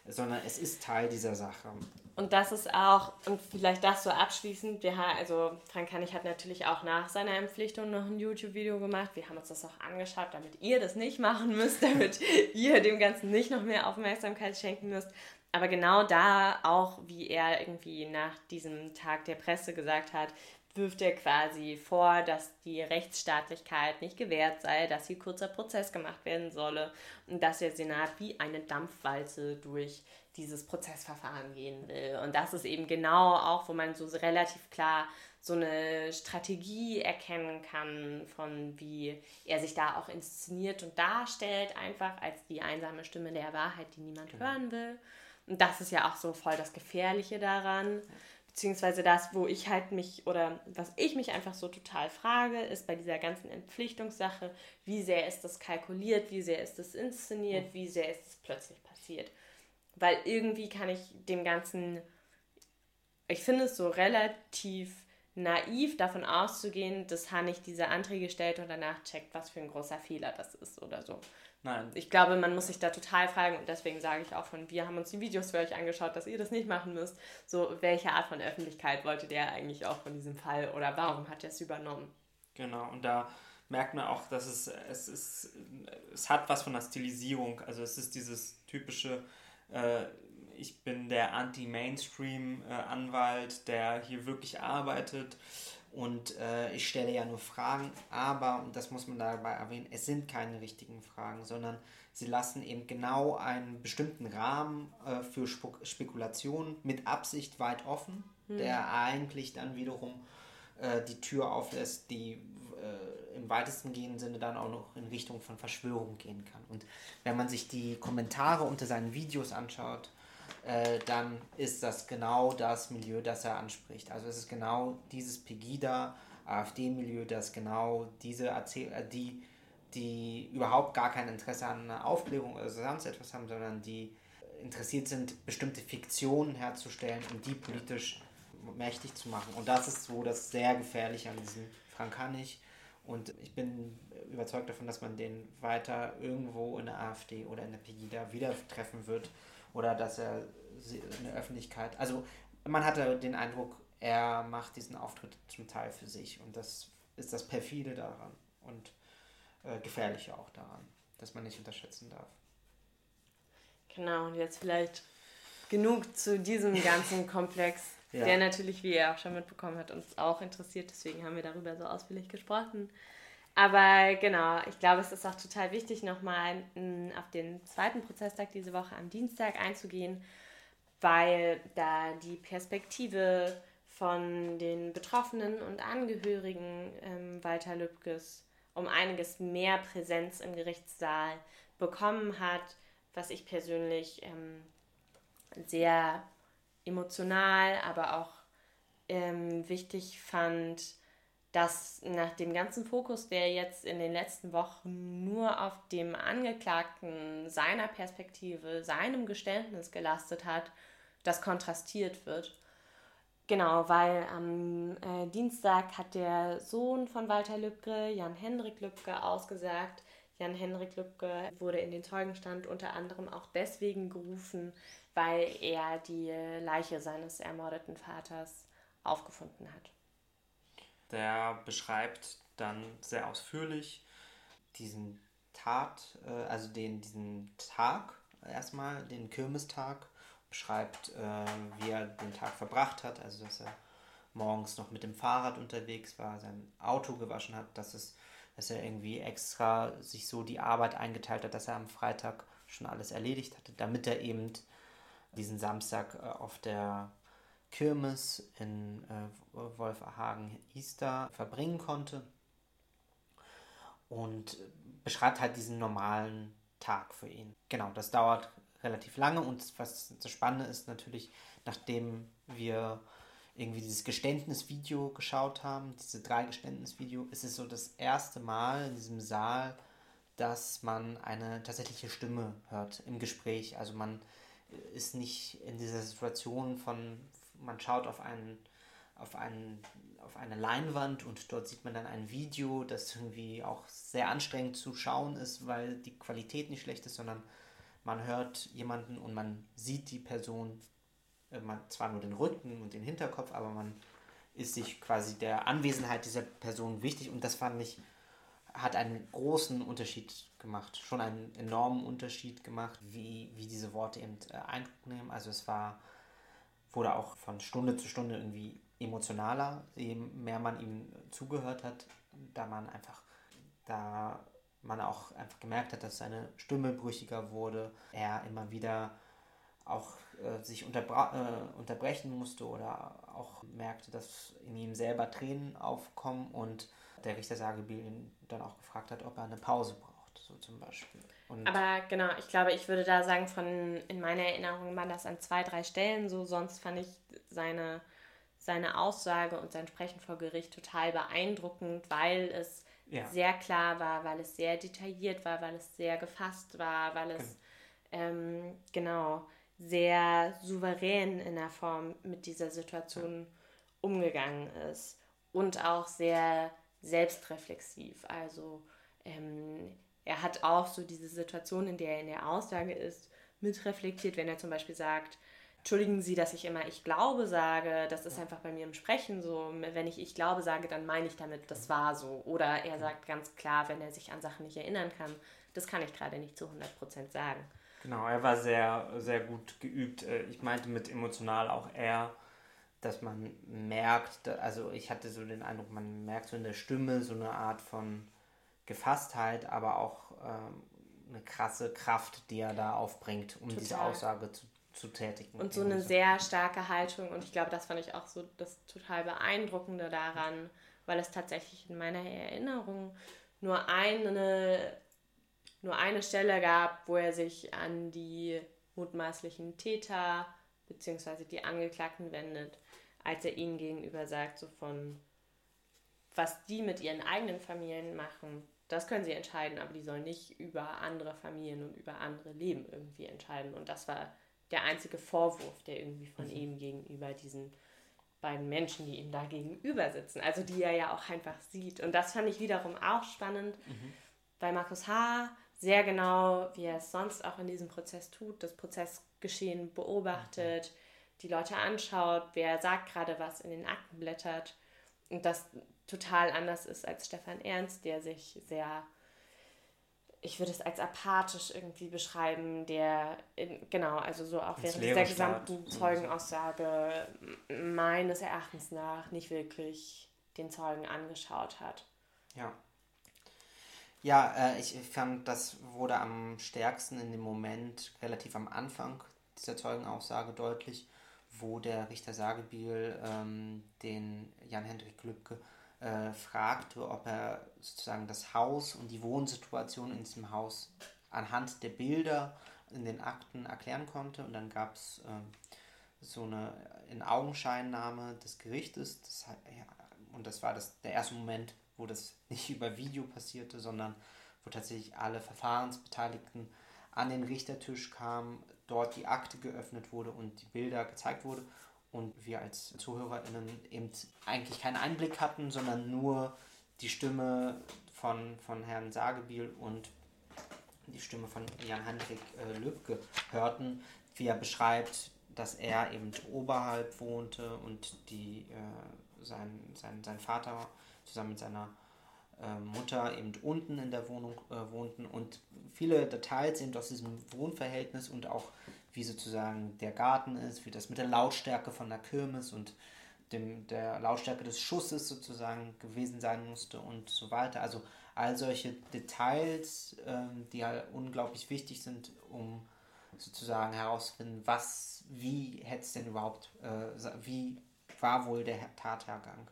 sondern es ist Teil dieser Sache. Und das ist auch, und vielleicht das so abschließend, wir haben, also Frank Hannig hat natürlich auch nach seiner Empflichtung noch ein YouTube-Video gemacht. Wir haben uns das auch angeschaut, damit ihr das nicht machen müsst, damit ihr dem Ganzen nicht noch mehr Aufmerksamkeit schenken müsst. Aber genau da auch, wie er irgendwie nach diesem Tag der Presse gesagt hat, wirft er quasi vor, dass die Rechtsstaatlichkeit nicht gewährt sei, dass hier kurzer Prozess gemacht werden solle und dass der Senat wie eine Dampfwalze durch dieses Prozessverfahren gehen will. Und das ist eben genau auch, wo man so relativ klar so eine Strategie erkennen kann, von wie er sich da auch inszeniert und darstellt, einfach als die einsame Stimme der Wahrheit, die niemand genau. hören will. Und das ist ja auch so voll das Gefährliche daran. Beziehungsweise das, wo ich halt mich oder was ich mich einfach so total frage, ist bei dieser ganzen Entpflichtungssache, wie sehr ist das kalkuliert, wie sehr ist das inszeniert, wie sehr ist es plötzlich passiert. Weil irgendwie kann ich dem Ganzen, ich finde es so relativ naiv davon auszugehen, dass Hannig diese Anträge stellt und danach checkt, was für ein großer Fehler das ist oder so. Nein. Ich glaube, man muss sich da total fragen und deswegen sage ich auch von, wir haben uns die Videos für euch angeschaut, dass ihr das nicht machen müsst. So, welche Art von Öffentlichkeit wollte der eigentlich auch von diesem Fall oder warum hat er es übernommen? Genau, und da merkt man auch, dass es, es ist, es hat was von der Stilisierung. Also es ist dieses typische, äh, ich bin der Anti-Mainstream-Anwalt, der hier wirklich arbeitet und äh, ich stelle ja nur Fragen, aber, und das muss man dabei erwähnen, es sind keine richtigen Fragen, sondern sie lassen eben genau einen bestimmten Rahmen äh, für Sp Spekulation mit Absicht weit offen, hm. der eigentlich dann wiederum äh, die Tür auflässt, die äh, im weitesten gehenden Sinne dann auch noch in Richtung von Verschwörung gehen kann. Und wenn man sich die Kommentare unter seinen Videos anschaut, äh, dann ist das genau das Milieu, das er anspricht. Also es ist genau dieses Pegida, AfD-Milieu, das genau diese Erzähl äh, die, die überhaupt gar kein Interesse an einer Aufklärung oder sonst etwas haben, sondern die interessiert sind, bestimmte Fiktionen herzustellen und die politisch mächtig zu machen. Und das ist so das sehr Gefährliche an diesem Frank Hannig. Und ich bin überzeugt davon, dass man den weiter irgendwo in der AfD oder in der Pegida wieder treffen wird oder dass er in der Öffentlichkeit, also man hatte den Eindruck, er macht diesen Auftritt zum Teil für sich und das ist das perfide daran und äh, gefährliche auch daran, dass man nicht unterschätzen darf. Genau, und jetzt vielleicht genug zu diesem ganzen Komplex, ja. der natürlich, wie ihr auch schon mitbekommen habt, uns auch interessiert. Deswegen haben wir darüber so ausführlich gesprochen. Aber genau, ich glaube, es ist auch total wichtig, nochmal mm, auf den zweiten Prozesstag diese Woche am Dienstag einzugehen, weil da die Perspektive von den Betroffenen und Angehörigen ähm, Walter Lübkes um einiges mehr Präsenz im Gerichtssaal bekommen hat, was ich persönlich ähm, sehr emotional, aber auch ähm, wichtig fand, dass nach dem ganzen Fokus, der jetzt in den letzten Wochen nur auf dem Angeklagten, seiner Perspektive, seinem Geständnis gelastet hat, das kontrastiert wird. Genau, weil am äh, Dienstag hat der Sohn von Walter Lübcke, Jan-Hendrik Lübcke, ausgesagt. Jan-Hendrik Lübcke wurde in den Zeugenstand unter anderem auch deswegen gerufen, weil er die Leiche seines ermordeten Vaters aufgefunden hat. Der beschreibt dann sehr ausführlich diesen Tat, äh, also den, diesen Tag erstmal, den Kirmestag, beschreibt, äh, wie er den Tag verbracht hat, also dass er morgens noch mit dem Fahrrad unterwegs war, sein Auto gewaschen hat, dass es dass er irgendwie extra sich so die Arbeit eingeteilt hat, dass er am Freitag schon alles erledigt hatte, damit er eben diesen Samstag äh, auf der Kirmes in äh, Wolferhagen Easter verbringen konnte und beschreibt halt diesen normalen Tag für ihn. Genau, das dauert relativ lange und was das Spannende ist natürlich, nachdem wir irgendwie dieses Geständnisvideo geschaut haben, diese drei Geständnisvideo, ist es so das erste Mal in diesem Saal, dass man eine tatsächliche Stimme hört im Gespräch. Also man ist nicht in dieser Situation von, man schaut auf einen, auf einen, auf eine Leinwand und dort sieht man dann ein Video, das irgendwie auch sehr anstrengend zu schauen ist, weil die Qualität nicht schlecht ist, sondern man hört jemanden und man sieht die Person, äh, man zwar nur den Rücken und den Hinterkopf, aber man ist sich quasi der Anwesenheit dieser Person wichtig und das fand ich, hat einen großen Unterschied gemacht, schon einen enormen Unterschied gemacht, wie, wie diese Worte eben äh, Eindruck nehmen. Also es war, wurde auch von Stunde zu Stunde irgendwie emotionaler, je mehr man ihm zugehört hat, da man einfach, da man auch einfach gemerkt hat, dass seine Stimme brüchiger wurde, er immer wieder auch äh, sich unterbra äh, unterbrechen musste oder auch merkte, dass in ihm selber Tränen aufkommen und der Richter Sagebiel ihn dann auch gefragt hat, ob er eine Pause braucht, so zum Beispiel. Und Aber genau, ich glaube, ich würde da sagen, von in meiner Erinnerung waren das an zwei, drei Stellen so, sonst fand ich seine, seine Aussage und sein Sprechen vor Gericht total beeindruckend, weil es ja. sehr klar war, weil es sehr detailliert war, weil es sehr gefasst war, weil es ähm, genau sehr souverän in der Form mit dieser Situation umgegangen ist und auch sehr selbstreflexiv. Also ähm, er hat auch so diese Situation, in der er in der Aussage ist, mitreflektiert, wenn er zum Beispiel sagt, entschuldigen Sie, dass ich immer ich glaube sage, das ist einfach bei mir im Sprechen so, wenn ich ich glaube sage, dann meine ich damit, das war so. Oder er sagt ganz klar, wenn er sich an Sachen nicht erinnern kann, das kann ich gerade nicht zu 100% sagen. Genau, er war sehr, sehr gut geübt. Äh, Ich meinte mit emotional auch eher, dass man merkt, also ich hatte so den Eindruck, man merkt so in der Stimme so eine Art von Gefasstheit, aber auch ähm, eine krasse Kraft, die er da aufbringt, um diese Total. Aussage zu, zu tätigen. Und so eine sehr starke Haltung. Und ich glaube, das fand ich auch so das total Beeindruckende daran, weil es tatsächlich in meiner Erinnerung nur eine, nur eine Stelle gab, wo er sich an die mutmaßlichen Täter bzw. die Angeklagten wendet, als er ihnen gegenüber sagt, so von was die mit ihren eigenen Familien machen, das können sie entscheiden, aber die sollen nicht über andere Familien und über andere Leben irgendwie entscheiden. Und das war der einzige Vorwurf, der irgendwie von ihm gegenüber diesen beiden Menschen, die ihm da gegenüber sitzen, also die er ja auch einfach sieht. Und das fand ich wiederum auch spannend, weil Markus H. sehr genau, wie er es sonst auch in diesem Prozess tut, das Prozessgeschehen beobachtet, die Leute anschaut, wer sagt gerade was in den Akten blättert und das total anders ist als Stefan Ernst, der sich sehr, ich würde es als apathisch irgendwie beschreiben, der, in, genau, also so auch während dieser gesamten. Zeugenaussage meines Erachtens nach nicht wirklich den Zeugen angeschaut hat. Ja. Ja, äh, ich fand, das wurde am stärksten in dem Moment relativ am Anfang dieser Zeugenaussage deutlich, wo der Richter Sagebiel ähm, den Jan-Hendrik Lübke äh, fragte, ob er sozusagen das Haus und die Wohnsituation in diesem Haus anhand der Bilder in den Akten erklären konnte. Und dann gab es ähm, so eine in Augenscheinnahme des Gerichtes. Das, ja, und das war das, der erste Moment, wo das nicht über Video passierte, sondern wo tatsächlich alle Verfahrensbeteiligten an den Richtertisch kamen, dort die Akte geöffnet wurde und die Bilder gezeigt wurde und wir als ZuhörerInnen eben eigentlich keinen Einblick hatten, sondern nur die Stimme von, von Herrn Sagebiel und die Stimme von Jan-Hendrik äh, Lübke hörten, wie er beschreibt, dass er eben oberhalb wohnte und die, äh, sein, sein, sein Vater zusammen mit seiner äh, Mutter eben unten in der Wohnung äh, wohnten. Und viele Details eben aus diesem Wohnverhältnis und auch wie sozusagen der Garten ist, wie das mit der Lautstärke von der Kirmes und dem, der Lautstärke des Schusses sozusagen gewesen sein musste und so weiter. Also all solche Details, ähm, die halt unglaublich wichtig sind, um sozusagen herauszufinden, was, wie hätte es denn überhaupt, äh, wie war wohl der Tathergang.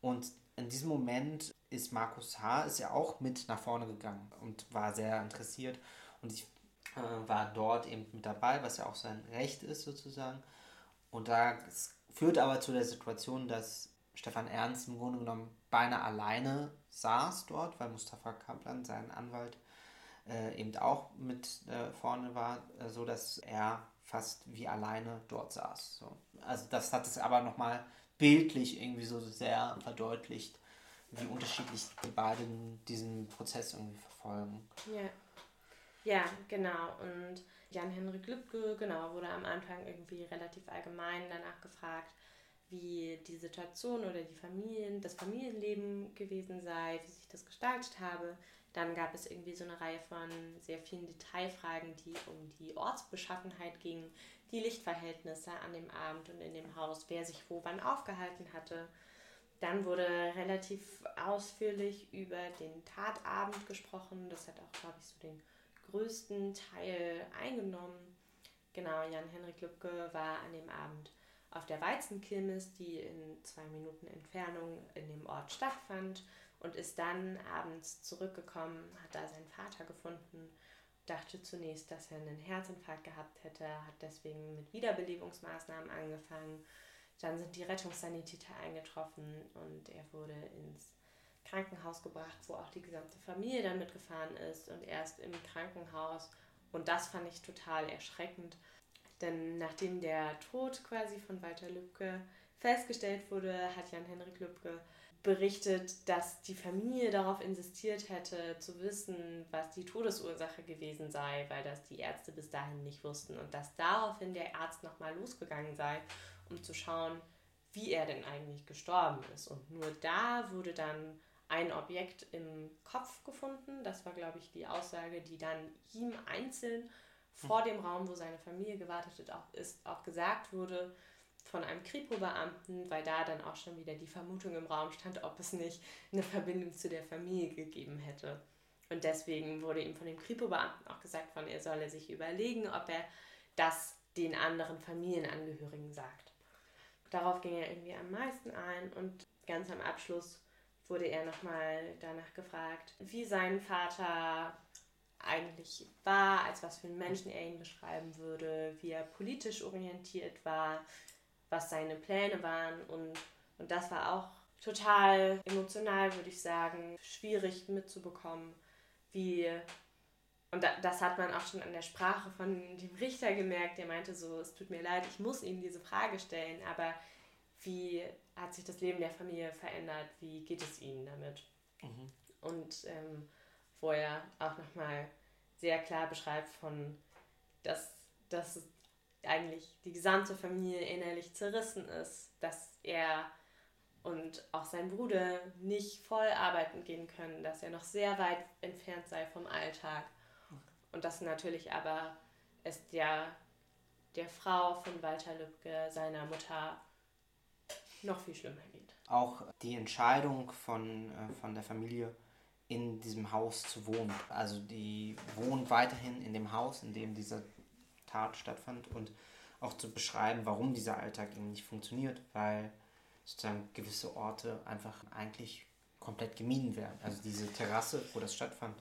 Und in diesem Moment ist Markus H. ist ja auch mit nach vorne gegangen und war sehr interessiert und ich äh, war dort eben mit dabei, was ja auch sein Recht ist sozusagen. Und da führt aber zu der Situation, dass Stefan Ernst im Grunde genommen beinahe alleine saß dort, weil Mustafa Kaplan, sein Anwalt, äh, eben auch mit äh, vorne war, äh, so dass er fast wie alleine dort saß. So. Also das hat es aber nochmal bildlich irgendwie so sehr verdeutlicht, wie unterschiedlich die beiden diesen Prozess irgendwie verfolgen. Ja. Ja, genau. Und Jan-Henrik Lübke, genau, wurde am Anfang irgendwie relativ allgemein danach gefragt, wie die Situation oder die Familien, das Familienleben gewesen sei, wie sich das gestaltet habe. Dann gab es irgendwie so eine Reihe von sehr vielen Detailfragen, die um die Ortsbeschaffenheit gingen, die Lichtverhältnisse an dem Abend und in dem Haus, wer sich wo wann aufgehalten hatte. Dann wurde relativ ausführlich über den Tatabend gesprochen. Das hat auch, glaube ich, so den größten Teil eingenommen. Genau, Jan-Henrik Lübke war an dem Abend auf der Weizenkirmes, die in zwei Minuten Entfernung in dem Ort stattfand und ist dann abends zurückgekommen, hat da seinen Vater gefunden, dachte zunächst, dass er einen Herzinfarkt gehabt hätte, hat deswegen mit Wiederbelebungsmaßnahmen angefangen. Dann sind die Rettungssanitäter eingetroffen und er wurde ins Krankenhaus gebracht, wo auch die gesamte Familie dann mitgefahren ist und erst im Krankenhaus. Und das fand ich total erschreckend, denn nachdem der Tod quasi von Walter Lübcke festgestellt wurde, hat Jan-Henrik Lübcke berichtet, dass die Familie darauf insistiert hätte, zu wissen, was die Todesursache gewesen sei, weil das die Ärzte bis dahin nicht wussten und dass daraufhin der Arzt nochmal losgegangen sei, um zu schauen, wie er denn eigentlich gestorben ist. Und nur da wurde dann ein Objekt im Kopf gefunden. Das war, glaube ich, die Aussage, die dann ihm einzeln vor dem Raum, wo seine Familie gewartet hat, auch, ist, auch gesagt wurde von einem Kripo-Beamten, weil da dann auch schon wieder die Vermutung im Raum stand, ob es nicht eine Verbindung zu der Familie gegeben hätte. Und deswegen wurde ihm von dem Kripo-Beamten auch gesagt, von er solle sich überlegen, ob er das den anderen Familienangehörigen sagt. Darauf ging er irgendwie am meisten ein und ganz am Abschluss wurde er nochmal danach gefragt, wie sein Vater eigentlich war, als was für einen Menschen er ihn beschreiben würde, wie er politisch orientiert war, was seine Pläne waren. Und, und das war auch total emotional, würde ich sagen, schwierig mitzubekommen, wie und da, das hat man auch schon an der Sprache von dem Richter gemerkt, der meinte so, es tut mir leid, ich muss Ihnen diese Frage stellen, aber wie hat sich das Leben der Familie verändert, wie geht es ihnen damit? Mhm. Und ähm, wo er auch nochmal sehr klar beschreibt von, dass, dass eigentlich die gesamte Familie innerlich zerrissen ist, dass er und auch sein Bruder nicht voll arbeiten gehen können, dass er noch sehr weit entfernt sei vom Alltag. Und dass natürlich aber es der, der Frau von Walter Lübcke, seiner Mutter, noch viel schlimmer geht. Auch die Entscheidung von, äh, von der Familie, in diesem Haus zu wohnen. Also die wohnen weiterhin in dem Haus, in dem diese Tat stattfand und auch zu beschreiben, warum dieser Alltag eben nicht funktioniert, weil sozusagen gewisse Orte einfach eigentlich komplett gemieden werden. Also diese Terrasse, wo das stattfand,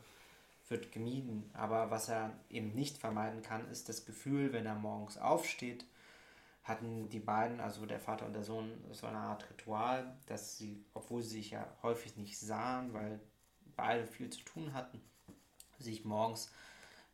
wird gemieden. Aber was er eben nicht vermeiden kann, ist das Gefühl, wenn er morgens aufsteht, hatten die beiden, also der Vater und der Sohn, so eine Art Ritual, dass sie, obwohl sie sich ja häufig nicht sahen, weil beide viel zu tun hatten, sich morgens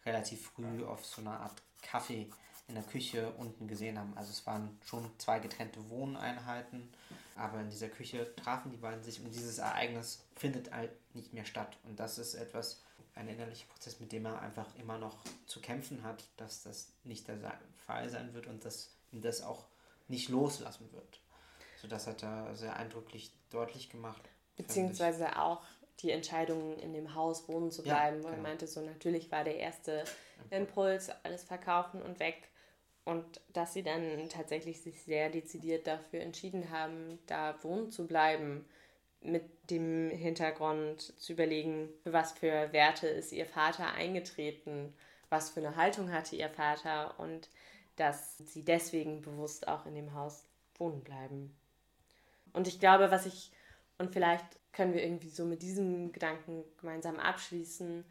relativ früh auf so eine Art Kaffee in der Küche unten gesehen haben. Also es waren schon zwei getrennte Wohneinheiten, aber in dieser Küche trafen die beiden sich und dieses Ereignis findet halt nicht mehr statt. Und das ist etwas, ein innerlicher Prozess, mit dem er einfach immer noch zu kämpfen hat, dass das nicht der Fall sein wird und dass das auch nicht loslassen wird. So das hat er sehr eindrücklich deutlich gemacht. Beziehungsweise auch die Entscheidung, in dem Haus wohnen zu bleiben, ja, wo er genau. meinte, so natürlich war der erste Impuls, alles verkaufen und weg. Und dass sie dann tatsächlich sich sehr dezidiert dafür entschieden haben, da wohnen zu bleiben, mit dem Hintergrund zu überlegen, für was für Werte ist ihr Vater eingetreten, was für eine Haltung hatte ihr Vater und dass sie deswegen bewusst auch in dem Haus wohnen bleiben. Und ich glaube, was ich, und vielleicht können wir irgendwie so mit diesem Gedanken gemeinsam abschließen,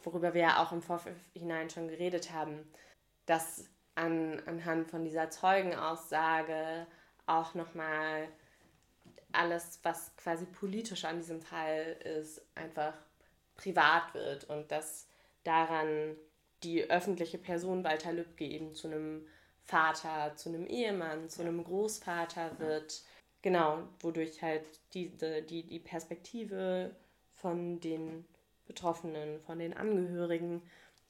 worüber wir ja auch im Vorhinein schon geredet haben, dass an, anhand von dieser Zeugenaussage auch nochmal alles, was quasi politisch an diesem Fall ist, einfach privat wird und dass daran die öffentliche Person Walter Lübcke eben zu einem Vater, zu einem Ehemann, zu einem Großvater wird. Genau, wodurch halt die, die, die Perspektive von den Betroffenen, von den Angehörigen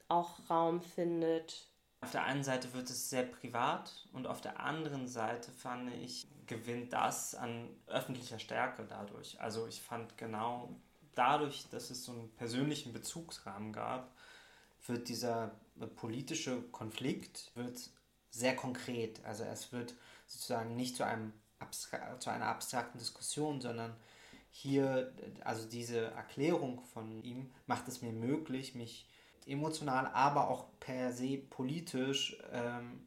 auch Raum findet. Auf der einen Seite wird es sehr privat und auf der anderen Seite fand ich, gewinnt das an öffentlicher Stärke dadurch. Also ich fand genau dadurch, dass es so einen persönlichen Bezugsrahmen gab, wird dieser politische Konflikt wird sehr konkret. Also es wird sozusagen nicht zu, einem zu einer abstrakten Diskussion, sondern hier, also diese Erklärung von ihm macht es mir möglich, mich emotional, aber auch per se politisch ähm,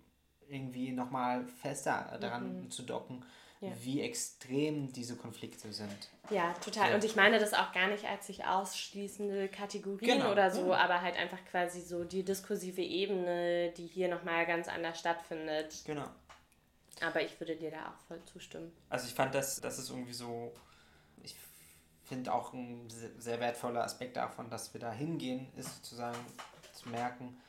irgendwie nochmal fester daran mhm. zu docken, ja. wie extrem diese Konflikte sind. Ja, total. Ja. Und ich meine das auch gar nicht als sich ausschließende Kategorien genau. oder so, ja. aber halt einfach quasi so die diskursive Ebene, die hier nochmal ganz anders stattfindet. Genau. Aber ich würde dir da auch voll zustimmen. Also ich fand, das, das ist irgendwie so, ich finde auch ein sehr wertvoller Aspekt davon, dass wir da hingehen, ist sozusagen zu merken,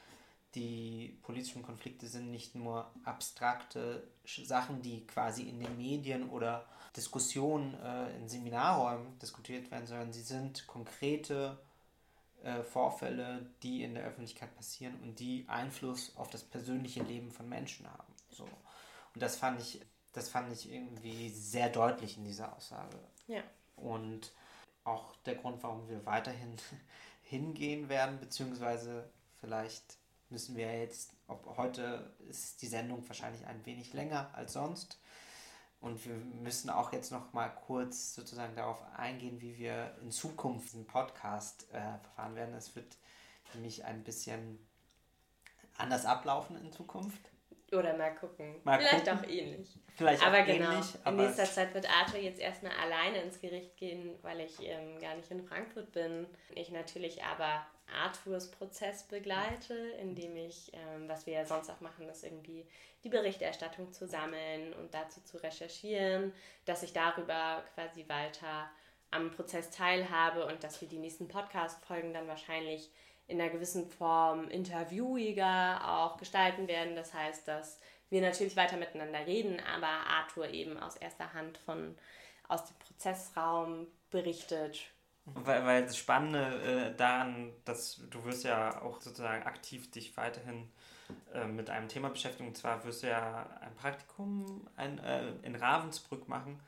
die politischen Konflikte sind nicht nur abstrakte Sachen, die quasi in den Medien oder Diskussionen äh, in Seminarräumen diskutiert werden, sondern sie sind konkrete äh, Vorfälle, die in der Öffentlichkeit passieren und die Einfluss auf das persönliche Leben von Menschen haben. So. Und das fand ich, das fand ich irgendwie sehr deutlich in dieser Aussage. Ja. Und auch der Grund, warum wir weiterhin hingehen werden, beziehungsweise vielleicht müssen wir jetzt, ob heute ist die Sendung wahrscheinlich ein wenig länger als sonst. Und wir müssen auch jetzt noch mal kurz sozusagen darauf eingehen, wie wir in Zukunft diesen Podcast äh, verfahren werden. Es wird nämlich ein bisschen anders ablaufen in Zukunft. Oder mal gucken. Mal Vielleicht gucken. auch ähnlich. Vielleicht aber auch genau, ähnlich. Aber in nächster Zeit wird Arthur jetzt erstmal alleine ins Gericht gehen, weil ich ähm, gar nicht in Frankfurt bin. Ich natürlich aber Arthurs Prozess begleite, indem ich, ähm, was wir ja sonst auch machen, ist irgendwie die Berichterstattung zu sammeln und dazu zu recherchieren, dass ich darüber quasi weiter am Prozess teilhabe und dass wir die nächsten Podcast-Folgen dann wahrscheinlich in einer gewissen Form interviewiger auch gestalten werden. Das heißt, dass wir natürlich weiter miteinander reden, aber Arthur eben aus erster Hand von aus dem Prozessraum berichtet. Weil, weil das Spannende äh, daran, dass du wirst ja auch sozusagen aktiv dich weiterhin äh, mit einem Thema beschäftigen. Und zwar wirst du ja ein Praktikum ein, äh, in Ravensbrück machen.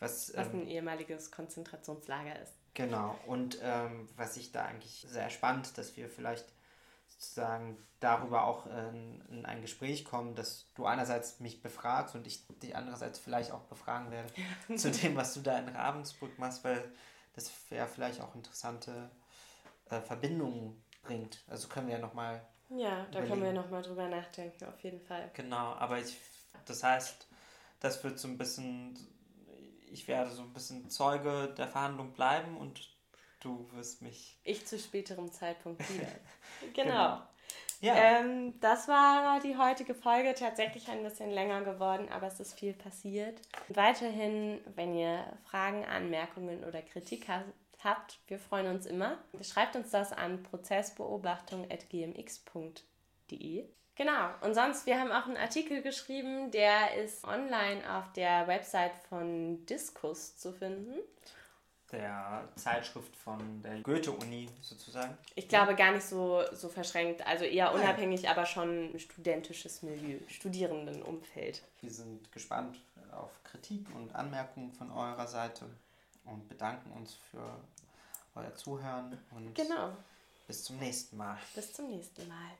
Was, was ähm, ein ehemaliges Konzentrationslager ist. Genau, und ähm, was ich da eigentlich sehr spannend, dass wir vielleicht sozusagen darüber auch in, in, ein Gespräch kommen, dass du einerseits mich befragst und ich dich andererseits vielleicht auch befragen werde zu dem, was du da in Ravensbrück machst, weil das ja vielleicht auch interessante äh, Verbindungen bringt. Also können wir ja nochmal. Ja, da überlegen. können wir nochmal drüber nachdenken, auf jeden Fall. Genau, aber ich, das heißt, das wird so ein bisschen ich werde so ein bisschen Zeuge der Verhandlung bleiben und du wirst mich. Ich zu späterem Zeitpunkt wieder. genau. genau. Ja. Ähm, das war die heutige Folge. Tatsächlich ein bisschen länger geworden, aber es ist viel passiert. Weiterhin, wenn ihr Fragen, Anmerkungen oder Kritik habt, wir freuen uns immer. Schreibt uns das an prozessbeobachtung.gmx.de. Genau, und sonst, wir haben auch einen Artikel geschrieben, der ist online auf der Website von Diskus zu finden. Der Zeitschrift von der Goethe-Uni sozusagen. Ich glaube gar nicht so, so verschränkt, also eher unabhängig, aber schon studentisches Milieu, Studierendenumfeld. Wir sind gespannt auf Kritik und Anmerkungen von eurer Seite und bedanken uns für euer Zuhören und genau. bis zum nächsten Mal. Bis zum nächsten Mal.